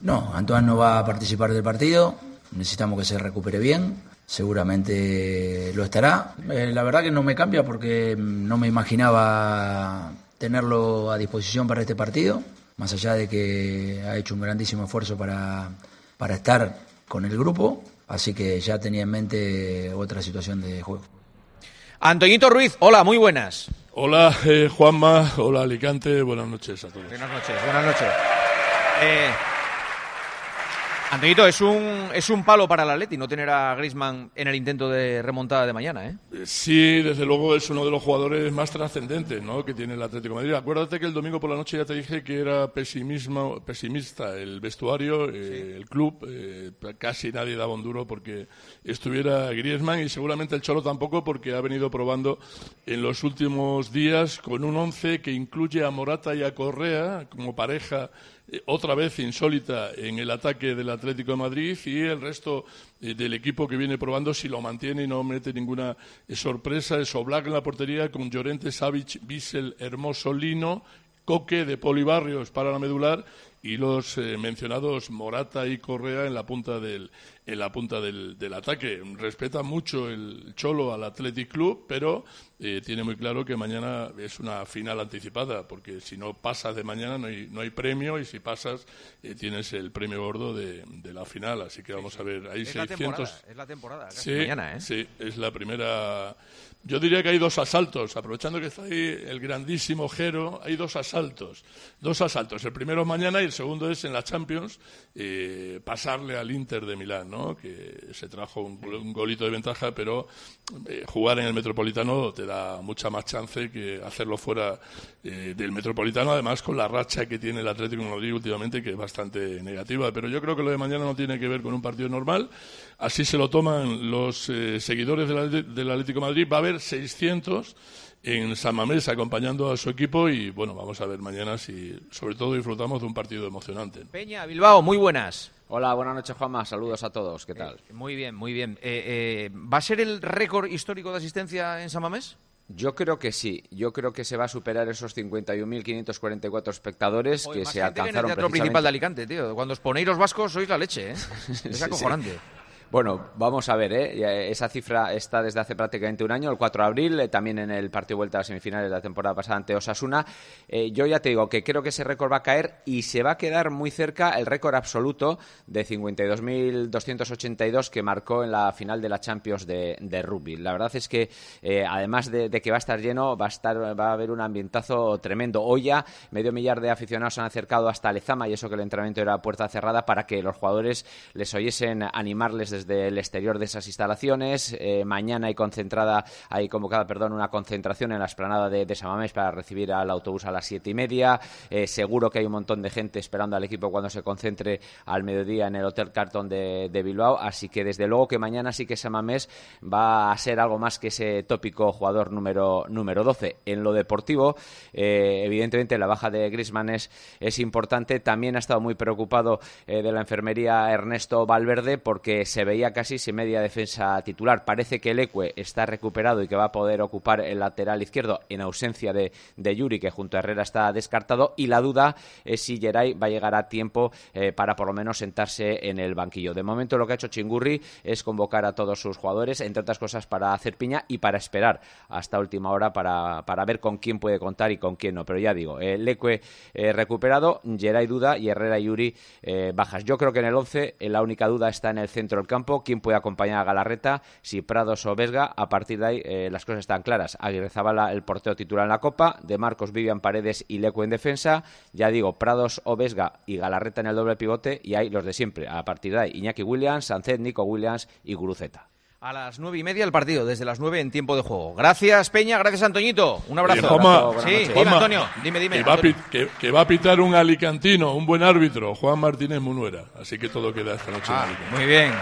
No, Antoine no va a participar del partido. Necesitamos que se recupere bien. Seguramente lo estará. Eh, la verdad que no me cambia porque mm, no me imaginaba tenerlo a disposición para este partido. más allá de que ha hecho un grandísimo esfuerzo para, para estar con el grupo, así que ya tenía en mente otra situación de juego. Antoñito Ruiz, hola, muy buenas. Hola, eh, Juanma, hola Alicante, buenas noches a todos. Buenas noches, buenas noches. Eh, Antoñito, es un, es un palo para el Atleti no tener a Griezmann en el intento de remontada de mañana, ¿eh? Sí, desde luego es uno de los jugadores más trascendentes ¿no? que tiene el Atlético de Madrid. Acuérdate que el domingo por la noche ya te dije que era pesimismo, pesimista el vestuario, eh, el club, eh, casi nadie daba un duro porque estuviera Griezmann y seguramente el Cholo tampoco porque ha venido probando en los últimos días con un once que incluye a Morata y a Correa como pareja eh, otra vez insólita en el ataque del Atlético de Madrid y el resto eh, del equipo que viene probando si lo mantiene y no mete ninguna eh, sorpresa es Oblak en la portería con Llorente, Savic, Bissell, Hermoso, Lino, Coque de Polibarrios para la medular y los mencionados Morata y Correa en la punta del en la punta del, del, ataque. Respeta mucho el Cholo al Athletic Club, pero eh, tiene muy claro que mañana es una final anticipada, porque si no pasas de mañana no hay, no hay premio y si pasas eh, tienes el premio gordo de, de, la final. Así que vamos a ver, hay es 600. La temporada, es la temporada, casi sí, mañana, ¿eh? Sí, es la primera. Yo diría que hay dos asaltos, aprovechando que está ahí el grandísimo Jero, hay dos asaltos. Dos asaltos. El primero es mañana y el segundo es en la Champions, eh, pasarle al Inter de Milán, ¿no? Que se trajo un, golito de ventaja, pero eh, jugar en el Metropolitano te da mucha más chance que hacerlo fuera eh, del Metropolitano, además con la racha que tiene el Atlético de Madrid últimamente, que es bastante negativa. Pero yo creo que lo de mañana no tiene que ver con un partido normal. Así se lo toman los eh, seguidores del, del Atlético de Madrid. Va a haber 600 en San Mamés acompañando a su equipo y bueno, vamos a ver mañana si sobre todo disfrutamos de un partido emocionante. Peña, Bilbao, muy buenas. Hola, buenas noches Juanma, saludos a todos, ¿qué tal? Eh, muy bien, muy bien. Eh, eh, ¿Va a ser el récord histórico de asistencia en San Mamés? Yo creo que sí, yo creo que se va a superar esos 51.544 espectadores Joder, que se gente que en el alcanzaron Teatro precisamente... Principal de Alicante, tío. Cuando os ponéis los vascos sois la leche, ¿eh? Es Sí, sí. Bueno, vamos a ver, ¿eh? Esa cifra está desde hace prácticamente un año, el 4 de abril, eh, también en el partido vuelta a las semifinales de la temporada pasada ante Osasuna. Eh, yo ya te digo que creo que ese récord va a caer y se va a quedar muy cerca el récord absoluto de 52.282 que marcó en la final de la Champions de, rugby. La verdad es que, eh, además de, que va a estar lleno, va a, estar, va a haber un ambientazo tremendo. Hoy ya medio millar de aficionados se han acercado hasta Lezama y eso que el entrenamiento era puerta cerrada para que los jugadores les oyesen animarles desde el exterior de esas instalaciones. Eh, mañana hay concentrada, hay convocada, perdón, una concentración en la esplanada de, de Samamés para recibir al autobús a las siete y media. Eh, seguro que hay un montón de gente esperando al equipo cuando se concentre al mediodía en el Hotel Carton de, de Bilbao. Así que desde luego que mañana sí que Samamés va a ser algo más que ese tópico jugador número, número 12. En lo deportivo, eh, evidentemente la baja de Griezmann es, es importante. También ha estado muy preocupado de la enfermería Ernesto Valverde porque se veía casi sin media defensa titular. Parece que el Ecue está recuperado y que va a poder ocupar el lateral izquierdo en ausencia de, de Yuri, que junto a Herrera está descartado. Y la duda es si Geray va a llegar a tiempo eh, para por lo menos sentarse en el banquillo. De momento lo que ha hecho Chingurri es convocar a todos sus jugadores, entre otras cosas para hacer piña y para esperar hasta última hora para, para ver con quién puede contar y con quién no. Pero ya digo, el eh, recuperado, Geray duda y Herrera y Yuri eh, bajas. Yo creo que en el 11 la única duda está en el centro del campo. ¿Quién puede acompañar a Galarreta? Si Prados o Vesga. A partir de ahí eh, las cosas están claras. Aguirre Zabala, el portero titular en la Copa. De Marcos, Vivian Paredes y Leco en defensa. Ya digo, Prados o Vesga y Galarreta en el doble pivote. Y hay los de siempre. A partir de ahí, Iñaki Williams, Sancet, Nico Williams y Guruceta. A las nueve y media el partido, desde las nueve en tiempo de juego. Gracias, Peña, gracias, Antoñito. Un abrazo. Juanma, sí, dime, Antonio, dime, dime. Que va, Antonio. que- que va a pitar un alicantino, un buen árbitro, Juan Martínez Munuera. Así que todo queda esta noche. en Ah, Alicante. muy bien.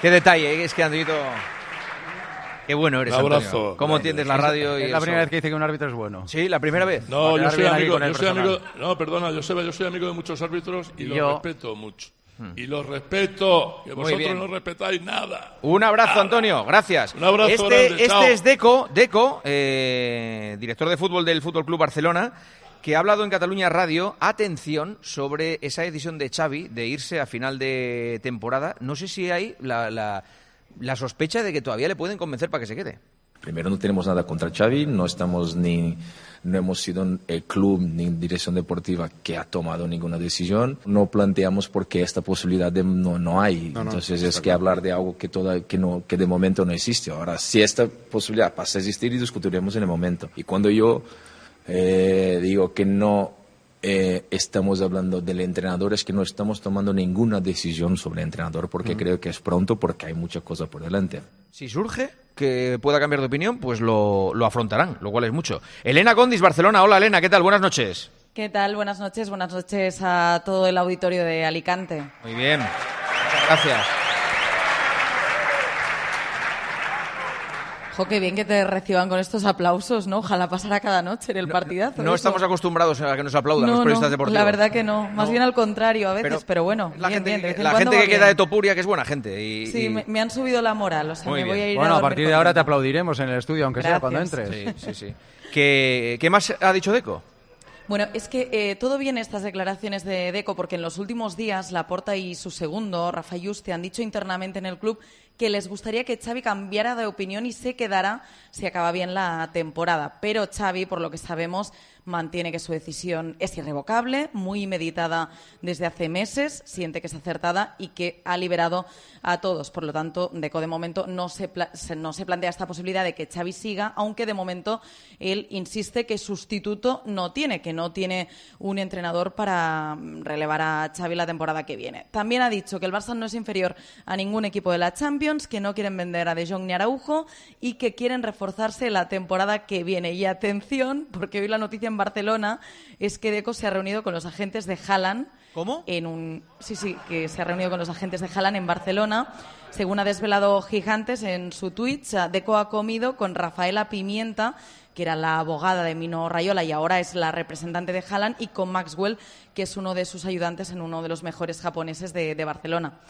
Qué detalle, ¿eh? es que Antonito... Qué bueno eres, Un abrazo. Antonio. ¿Cómo entiendes la radio? y Es la eso? primera vez que dice que un árbitro es bueno. Sí, la primera vez. No, yo soy amigo, yo soy amigo, no, perdona, Joseba, yo soy amigo de muchos árbitros y, Y los yo- respeto mucho. Y los respeto, que vosotros no respetáis nada. Un abrazo, Antonio. Gracias. Un abrazo este, grande, este chao. es Deco, Deco eh, director de fútbol del Fútbol Club Barcelona, que ha hablado en Cataluña Radio, atención, sobre esa decisión de Xavi de irse a final de temporada. No sé si hay la, la- la sospecha de que todavía le pueden convencer para que se quede. Primero no tenemos nada contra Xavi, no estamos ni no hemos sido el club ni dirección deportiva que ha tomado ninguna decisión. No planteamos porque esta posibilidad de, no, no hay. No, no, Entonces es que hablar de algo que, toda, que, no, que de momento no existe. Ahora, si esta posibilidad pasa a existir y discutiremos en el momento. Y cuando yo eh, digo que no eh, estamos hablando del entrenador, es que no estamos tomando ninguna decisión sobre el entrenador porque Mm. creo que es pronto porque hay muchas cosas por delante. Si surge que pueda cambiar de opinión, pues lo, lo afrontarán, lo cual es mucho. Elena Condis, Barcelona. Hola, Elena, ¿qué tal? Buenas noches. ¿Qué tal? Buenas noches. Buenas noches a todo el auditorio de Alicante. Muy bien. Muchas gracias. Jo, qué bien que te reciban con estos aplausos, ¿no? Ojalá pasara cada noche en el partidazo. No eso. estamos acostumbrados a que nos aplaudan los No, periodistas no, deportivos. la verdad que no. Más No. bien al contrario a veces, Pero pero, bueno. La bien, gente, bien, de vez que, en la gente que queda bien. de Topuria, que es buena gente. Y, Sí, y- me, me han subido la moral, o sea, Muy me voy bien. a ir Bueno, a partir de ahora te aplaudiremos en el estudio, aunque sea cuando entres. Sí, sí, sí. ¿Qué, qué más ha dicho Deco? Bueno, es que eh, todo viene estas declaraciones de Deco porque en los últimos días Laporta y su segundo, Rafa Yuste, han dicho internamente en el club que les gustaría que Xavi cambiara de opinión y se quedara si acaba bien la temporada. Pero Xavi, por lo que sabemos, mantiene que su decisión es irrevocable, muy meditada desde hace meses, siente que es acertada y que ha liberado a todos. Por lo tanto, Deco de momento no se, no se plantea esta posibilidad de que Xavi siga, aunque de momento él insiste que sustituto no tiene, que no tiene un entrenador para mm, relevar a Xavi la temporada que viene. También ha dicho que el Barça no es inferior a ningún equipo de la Champions, que no quieren vender a De Jong ni Araujo y que quieren reforzarse la temporada que viene. Y atención, porque hoy la noticia en Barcelona es que Deco se ha reunido con los agentes de Haaland. ¿Cómo? En un, sí, sí, que se ha reunido con los agentes de Haaland en Barcelona. Según ha desvelado Gigantes en su Twitch, Deco ha comido con Rafaela Pimienta, que era la abogada de Mino Rayola y ahora es la representante de Haaland, y con Maxwell, que es uno de sus ayudantes en uno de los mejores japoneses de, de Barcelona.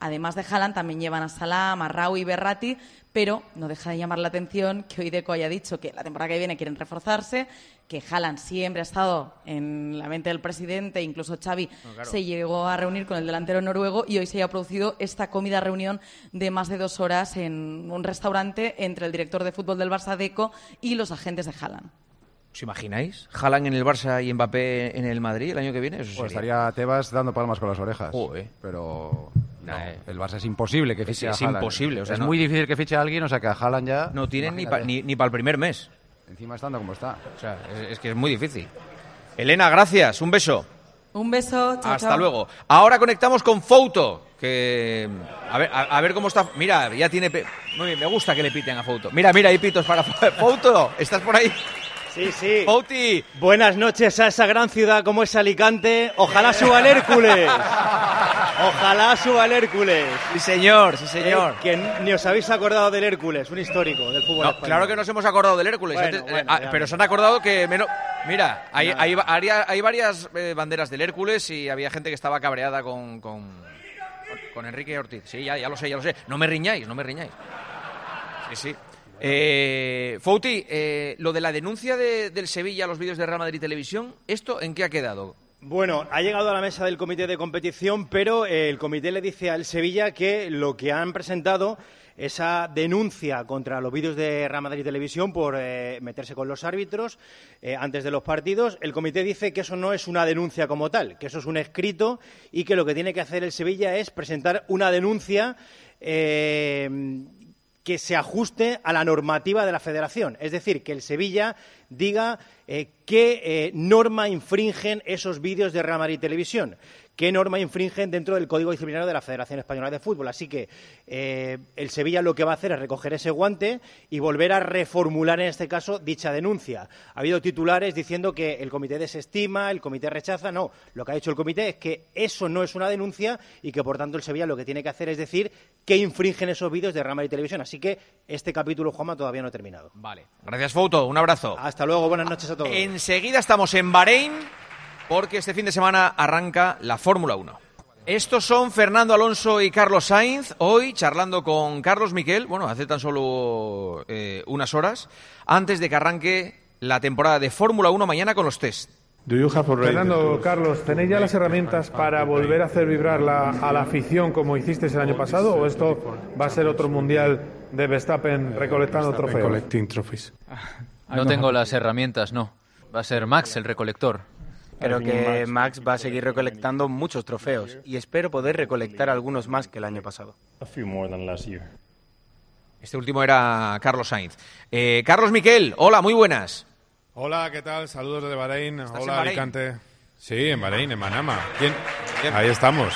Además de Haaland, también llevan a Salah, Marrau y Berratti, pero no deja de llamar la atención que hoy Deco haya dicho que la temporada que viene quieren reforzarse, que Haaland siempre ha estado en la mente del presidente, incluso Xavi No, claro. se llegó a reunir con el delantero noruego y hoy se haya producido esta comida reunión de más de dos horas en un restaurante entre el director de fútbol del Barça Deco y los agentes de Haaland. ¿Os imagináis? ¿Jalan en el Barça y Mbappé en el Madrid el año que viene? Eso Pues estaría Tebas dando palmas con las orejas. Joder. Pero no, Nah, eh. el Barça es imposible que Es- fiche a es imposible, o sea, es no- muy difícil que fiche a alguien, o sea que a Haaland ya... No tienen ni, imagínate. pa- ni, ni para el primer mes. Encima estando como está. O sea, es, es que es muy difícil. Elena, gracias. Un beso. Un beso, chao, Hasta chao. luego. Ahora conectamos con Fouto, que a ver, a, a ver cómo está. Mira, ya tiene. pe- Muy bien, me gusta que le piten a Fouto. Mira, mira, hay pitos para Fouto. ¿Estás por ahí? Sí, sí. Fouti. Buenas noches a esa gran ciudad como es Alicante. Ojalá suba el Hércules. Ojalá suba el Hércules. Sí, señor, sí, señor. Eh, que ni os habéis acordado del Hércules, un histórico del fútbol No, español. claro que nos hemos acordado del Hércules. Bueno, Antes- bueno, ah, pero se han acordado que menos. Mira, hay, Nada. hay, hay- hay varias eh, banderas del Hércules y había gente que estaba cabreada con, con, con Enrique Ortiz. Sí, ya, ya lo sé, ya lo sé. No me riñáis, no me riñáis. Sí, sí. Eh, eh, lo de la denuncia de- del Sevilla a los vídeos de Real Madrid Televisión, ¿esto en qué ha quedado? Bueno, ha llegado a la mesa del comité de competición, pero eh, el comité le dice al Sevilla que lo que han presentado, esa denuncia contra los vídeos de Real Madrid Televisión por eh, meterse con los árbitros antes de los partidos, el comité dice que eso no es una denuncia como tal, que eso es un escrito y que lo que tiene que hacer el Sevilla es presentar una denuncia. eh, que se ajuste a la normativa de la federación. Es decir, que el Sevilla diga eh, qué eh, norma infringen esos vídeos de Real Madrid Televisión, qué norma infringen dentro del Código Disciplinario de la Federación Española de Fútbol. Así que eh, el Sevilla lo que va a hacer es recoger ese guante y volver a reformular en este caso dicha denuncia. Ha habido titulares diciendo que el comité desestima, el comité rechaza. No, lo que ha dicho el comité es que eso no es una denuncia y que por tanto el Sevilla lo que tiene que hacer es decir que infringen esos vídeos de Real Madrid Televisión. Así que este capítulo, Juanma, todavía no ha terminado. Vale. Gracias, Fouto. Un abrazo. Hasta luego, buenas noches a todos. Enseguida estamos en Bahrein porque este fin de semana arranca la Fórmula 1. Estos son Fernando Alonso y Carlos Sainz, hoy charlando con Carlos Miquel, bueno, hace tan solo eh, unas horas, antes de que arranque la temporada de Fórmula 1 mañana con los test. Fernando, Carlos, ¿tenéis ya las herramientas para volver a hacer vibrar la- a la afición como hicisteis el año pasado o esto va a ser otro mundial de Verstappen recolectando trofeos. No tengo las herramientas, no. Va a ser Max el recolector. Creo que Max va a seguir recolectando muchos trofeos y espero poder recolectar algunos más que el año pasado. Este último era Carlos Sainz. Eh, Carlos Miquel, hola, muy buenas. Hola, ¿qué tal? Saludos desde Bahrein. Hola, Bahrein? Alicante. Sí, en Bahrein, en Manama. ¿Quién? Ahí estamos.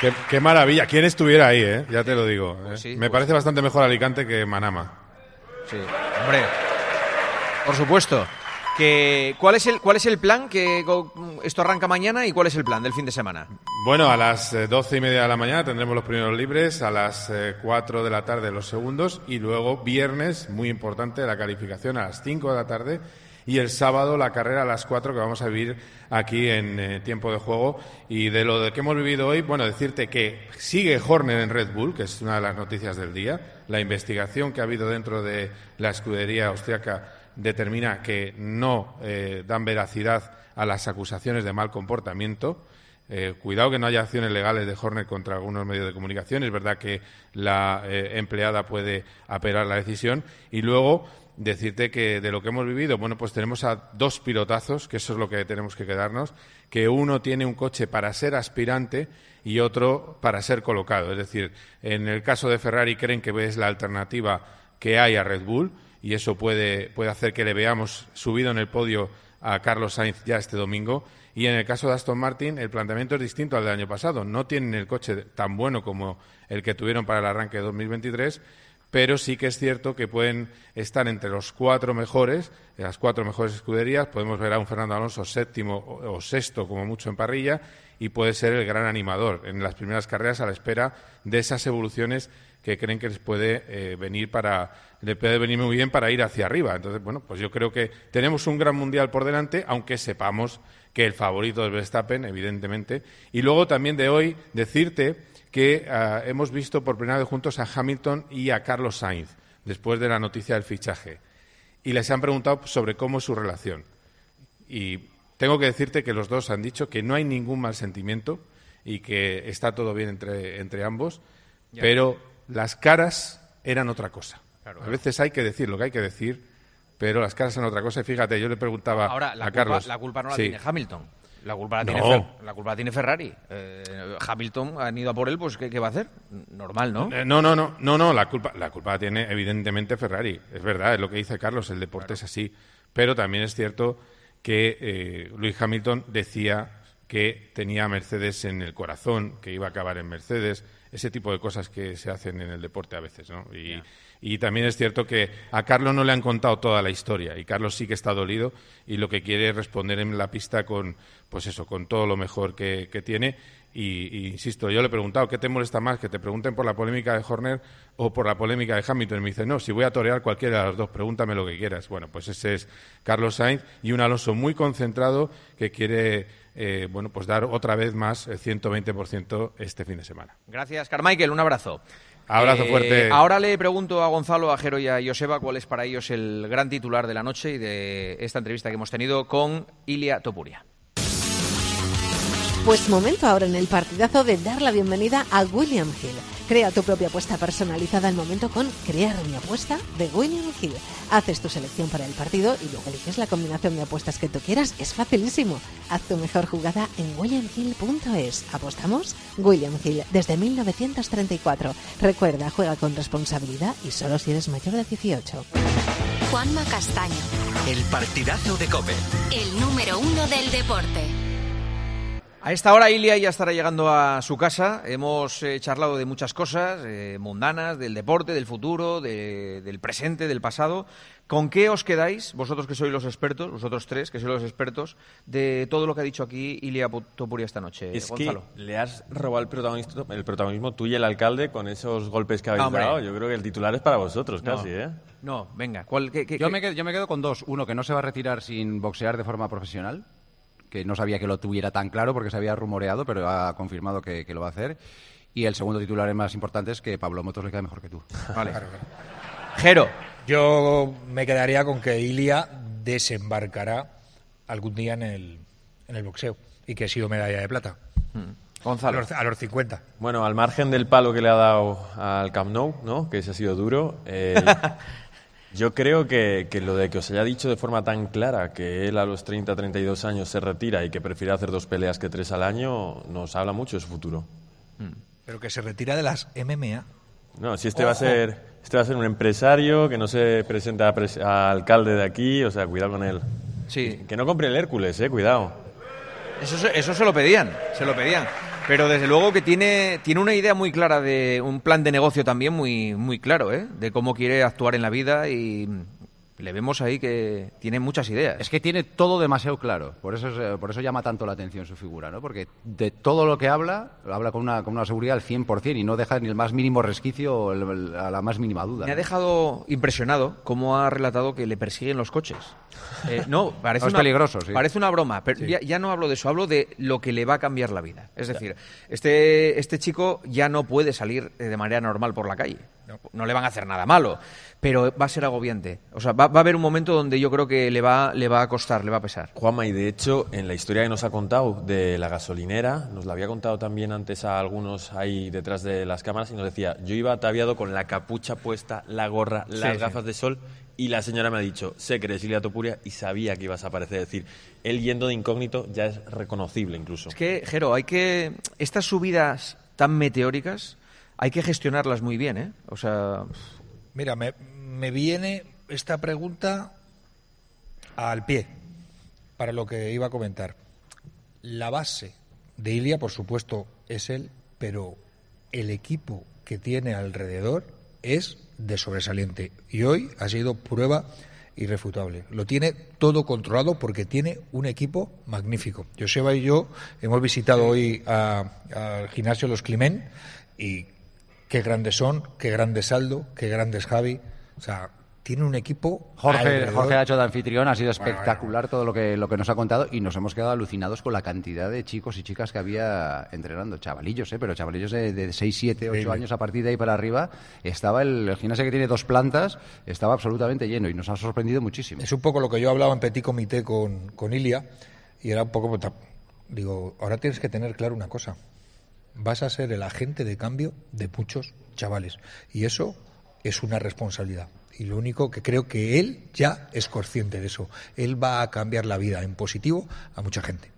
Qué, qué maravilla. ¿Quién estuviera ahí, eh? Ya te lo digo. eh. sí, Me pues parece bastante mejor Alicante que Manama. Sí, hombre. Por supuesto. ¿cuál, es el, ¿Cuál es el plan? Que esto arranca mañana y cuál es el plan del fin de semana? Bueno, a las eh, doce y media de la mañana tendremos los primeros libres, a las eh, cuatro de la tarde los segundos y luego viernes, muy importante, la calificación a las cinco de la tarde y el sábado la carrera a las cuatro que vamos a vivir aquí en eh, tiempo de juego. Y de lo de que hemos vivido hoy, bueno, decirte que sigue Horner en Red Bull, que es una de las noticias del día. La investigación que ha habido dentro de la escudería austriaca determina que no eh, dan veracidad a las acusaciones de mal comportamiento. Eh, cuidado que no haya acciones legales de Horner contra algunos medios de comunicación. Es verdad que la eh, empleada puede apelar la decisión. Y luego decirte que de lo que hemos vivido, bueno, pues tenemos a dos pilotazos, que eso es lo que tenemos que quedarnos, que uno tiene un coche para ser aspirante y otro para ser colocado. Es decir, en el caso de Ferrari creen que es la alternativa que hay a Red Bull y eso puede, puede hacer que le veamos subido en el podio a Carlos Sainz ya este domingo. Y en el caso de Aston Martin, el planteamiento es distinto al del año pasado. No tienen el coche tan bueno como el que tuvieron para el arranque de 2023, pero sí que es cierto que pueden estar entre los cuatro mejores, las cuatro mejores escuderías. Podemos ver a un Fernando Alonso séptimo o, sexto, como mucho, en parrilla, y puede ser el gran animador en las primeras carreras a la espera de esas evoluciones que creen que les puede eh, venir para le puede venir muy bien para ir hacia arriba. Entonces, bueno, pues yo creo que tenemos un gran mundial por delante, aunque sepamos que el favorito es Verstappen, evidentemente. Y luego también de hoy decirte que ah, hemos visto por primera vez juntos a Hamilton y a Carlos Sainz después de la noticia del fichaje y les han preguntado sobre cómo es su relación. Y tengo que decirte que los dos han dicho que no hay ningún mal sentimiento y que está todo bien entre, entre ambos, Ya. pero las caras eran otra cosa. Claro, a veces hay que decir lo que hay que decir, pero las caras eran otra cosa. Y fíjate, yo le preguntaba Ahora, la, a culpa, Carlos. la culpa no la Sí. tiene Hamilton. La culpa la tiene, No. Fer- la culpa la tiene Ferrari. Eh, Hamilton han ido a por él, pues ¿qué, qué va a hacer? Normal, ¿no? Eh, No, no, no, no, no, la culpa, la culpa la tiene evidentemente Ferrari. Es verdad, es lo que dice Carlos, el deporte es así. Pero también es cierto que eh, Luis Hamilton decía que tenía a Mercedes en el corazón, que iba a acabar en Mercedes, ese tipo de cosas que se hacen en el deporte a veces, ¿no? Y, y también es cierto que a Carlos no le han contado toda la historia y Carlos sí que está dolido y lo que quiere es responder en la pista con, pues eso, con todo lo mejor que, que tiene. Y, y insisto, yo le he preguntado, ¿qué te molesta más? ¿Que te pregunten por la polémica de Horner o por la polémica de Hamilton? Y me dice, no, si voy a torear cualquiera de las dos, pregúntame lo que quieras. Bueno, pues ese es Carlos Sainz y un Alonso muy concentrado que quiere, eh, bueno, pues dar otra vez más el 120% este fin de semana. Gracias, Carmichael. Un abrazo. Abrazo Eh, fuerte. Ahora le pregunto a Gonzalo, a Jero y a Joseba cuál es para ellos el gran titular de la noche y de esta entrevista que hemos tenido con Ilia Topuria. Pues momento ahora en el partidazo de dar la bienvenida a William Hill. Crea tu propia apuesta personalizada al momento con Crear mi apuesta de William Hill. Haces tu selección para el partido y luego eliges la combinación de apuestas que tú quieras. Es facilísimo. Haz tu mejor jugada en williamhill.es. ¿Apostamos? William Hill, desde 1934. Recuerda, juega con responsabilidad y solo si eres mayor de 18. Juanma Castaño, El partidazo de Cope. el número uno del deporte. A esta hora Ilia ya estará llegando a su casa. Hemos eh, charlado de muchas cosas eh, mundanas, del deporte, del futuro, de- del presente, del pasado. ¿Con qué os quedáis, vosotros que sois los expertos, vosotros tres que sois los expertos, de todo lo que ha dicho aquí Ilia Topuria esta noche? Es Gonzalo. que le has robado el protagonismo, el protagonismo tú y el alcalde con esos golpes que habéis Ah, hombre. dado. Yo creo que el titular es para vosotros No. casi, ¿eh? No, venga, ¿cuál, qué- qué- yo, qué- me quedo, yo me quedo con dos. Uno, que no se va a retirar sin boxear de forma profesional, que no sabía que lo tuviera tan claro porque se había rumoreado, pero ha confirmado que, que lo va a hacer. Y el segundo titular el más importante es que Pablo Motos le queda mejor que tú. Vale. Jero. Yo me quedaría con que Ilia desembarcará algún día en el, en el boxeo y que ha sido medalla de plata. A los, a los 50. Bueno, al margen del palo que le ha dado al Camp Nou, ¿no? que ese ha sido duro, eh, yo creo que, que lo de que os haya dicho de forma tan clara que él a los 30, 32 años se retira y que prefiere hacer dos peleas que tres al año, nos habla mucho de su futuro. Pero que se retira de las MMA. No, si este va a ser este va a ser un empresario que no se presenta a, pres- a alcalde de aquí, o sea, cuidado con él. Sí. Que no compre el Hércules, eh, cuidado. Eso, se- eso se lo pedían, se lo pedían. Pero desde luego que tiene, tiene una idea muy clara de un plan de negocio también muy, muy claro, ¿eh? De cómo quiere actuar en la vida y le vemos ahí que tiene muchas ideas. Es que tiene todo demasiado claro. Por eso, es, eh, por eso llama tanto la atención su figura, ¿no? Porque de todo lo que habla, lo habla con una, con una seguridad al 100% y no deja ni el más mínimo resquicio o el- el- a la más mínima duda. Me ha dejado impresionado cómo ha relatado que le persiguen los coches. Eh, no, parece No, es una, peligroso, sí. Parece una broma, pero Sí. ya, ya no hablo de eso, hablo de lo que le va a cambiar la vida. Es decir, este, este chico ya no puede salir eh, de manera normal por la calle. No. le van a hacer nada malo, pero va a ser agobiante. O sea, va, va a haber un momento donde yo creo que le va, le va a costar, le va a pesar. Juanma, y de hecho, en la historia que nos ha contado de la gasolinera, nos la había contado también antes a algunos ahí detrás de las cámaras y nos decía, yo iba ataviado con la capucha puesta, la gorra, las sí. gafas de sol y la señora me ha dicho, sé que eres Ilia Topuria y sabía que ibas a aparecer. Es decir, él yendo de incógnito ya es reconocible incluso. Es que, Jero, hay que. Estas subidas tan meteóricas hay que gestionarlas muy bien, ¿eh? O sea. Mira, me, me viene esta pregunta al pie para lo que iba a comentar. La base de Ilia, por supuesto, es él, pero el equipo que tiene alrededor es de sobresaliente. Y hoy ha sido prueba irrefutable. Lo tiene todo controlado porque tiene un equipo magnífico. Joseba y yo hemos visitado hoy al gimnasio Los Climent y qué grandes son, qué grande Saldo, qué grandes Javi. O sea, tiene un equipo. Jorge. Jorge ha hecho de anfitrión, ha sido Bueno, espectacular todo lo que, lo que nos ha contado y nos hemos quedado alucinados con la cantidad de chicos y chicas que había entrenando. Chavalillos, ¿eh? pero chavalillos de, de 6, 7, 8 Increíble. años a partir de ahí para arriba. Estaba el, el gimnasio que tiene dos plantas, estaba absolutamente lleno y nos ha sorprendido muchísimo. Es un poco lo que yo hablaba en Petit Comité con, con Ilia y era un poco. ta- Digo, ahora tienes que tener claro una cosa. Vas a ser el agente de cambio de muchos chavales. Y eso es una responsabilidad. Y lo único que creo que él ya es consciente de eso. Él va a cambiar la vida en positivo a mucha gente.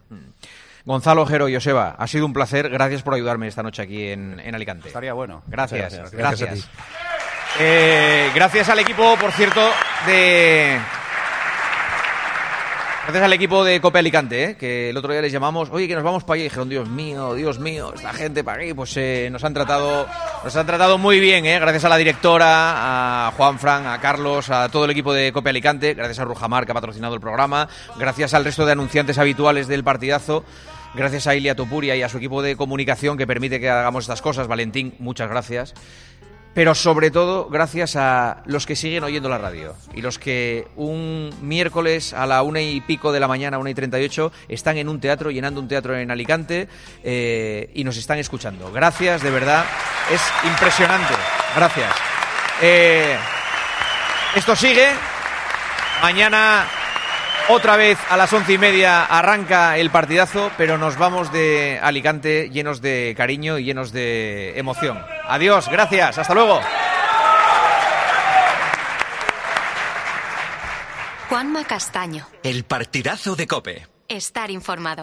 Gonzalo, Jero y Joseba, ha sido un placer. Gracias por ayudarme esta noche aquí en, en Alicante. Estaría bueno. Gracias, gracias. Eh, gracias al equipo, por cierto, de. Gracias al equipo de Cope Alicante, ¿eh? que el otro día les llamamos, oye, que nos vamos para allá. Y dijeron, Dios mío, Dios mío, esta gente para aquí. Pues eh, nos han tratado nos han tratado muy bien, ¿eh? gracias a la directora, a Juan Fran, a Carlos, a todo el equipo de Cope Alicante, gracias a Rujamar, que ha patrocinado el programa, gracias al resto de anunciantes habituales del partidazo. Gracias a Ilia Topuria y a su equipo de comunicación que permite que hagamos estas cosas. Valentín, muchas gracias pero sobre todo gracias a los que siguen oyendo la radio y los que un miércoles a la una y pico de la mañana, una y treinta y ocho, están en un teatro, llenando un teatro en Alicante eh, y nos están escuchando. Gracias, de verdad, es impresionante. Gracias. Eh, esto sigue. Mañana otra vez a las once y media arranca el partidazo, pero nos vamos de Alicante llenos de cariño y llenos de emoción. Adiós, gracias, hasta luego. Juanma Castaño. El partidazo de Cope. Estar informado.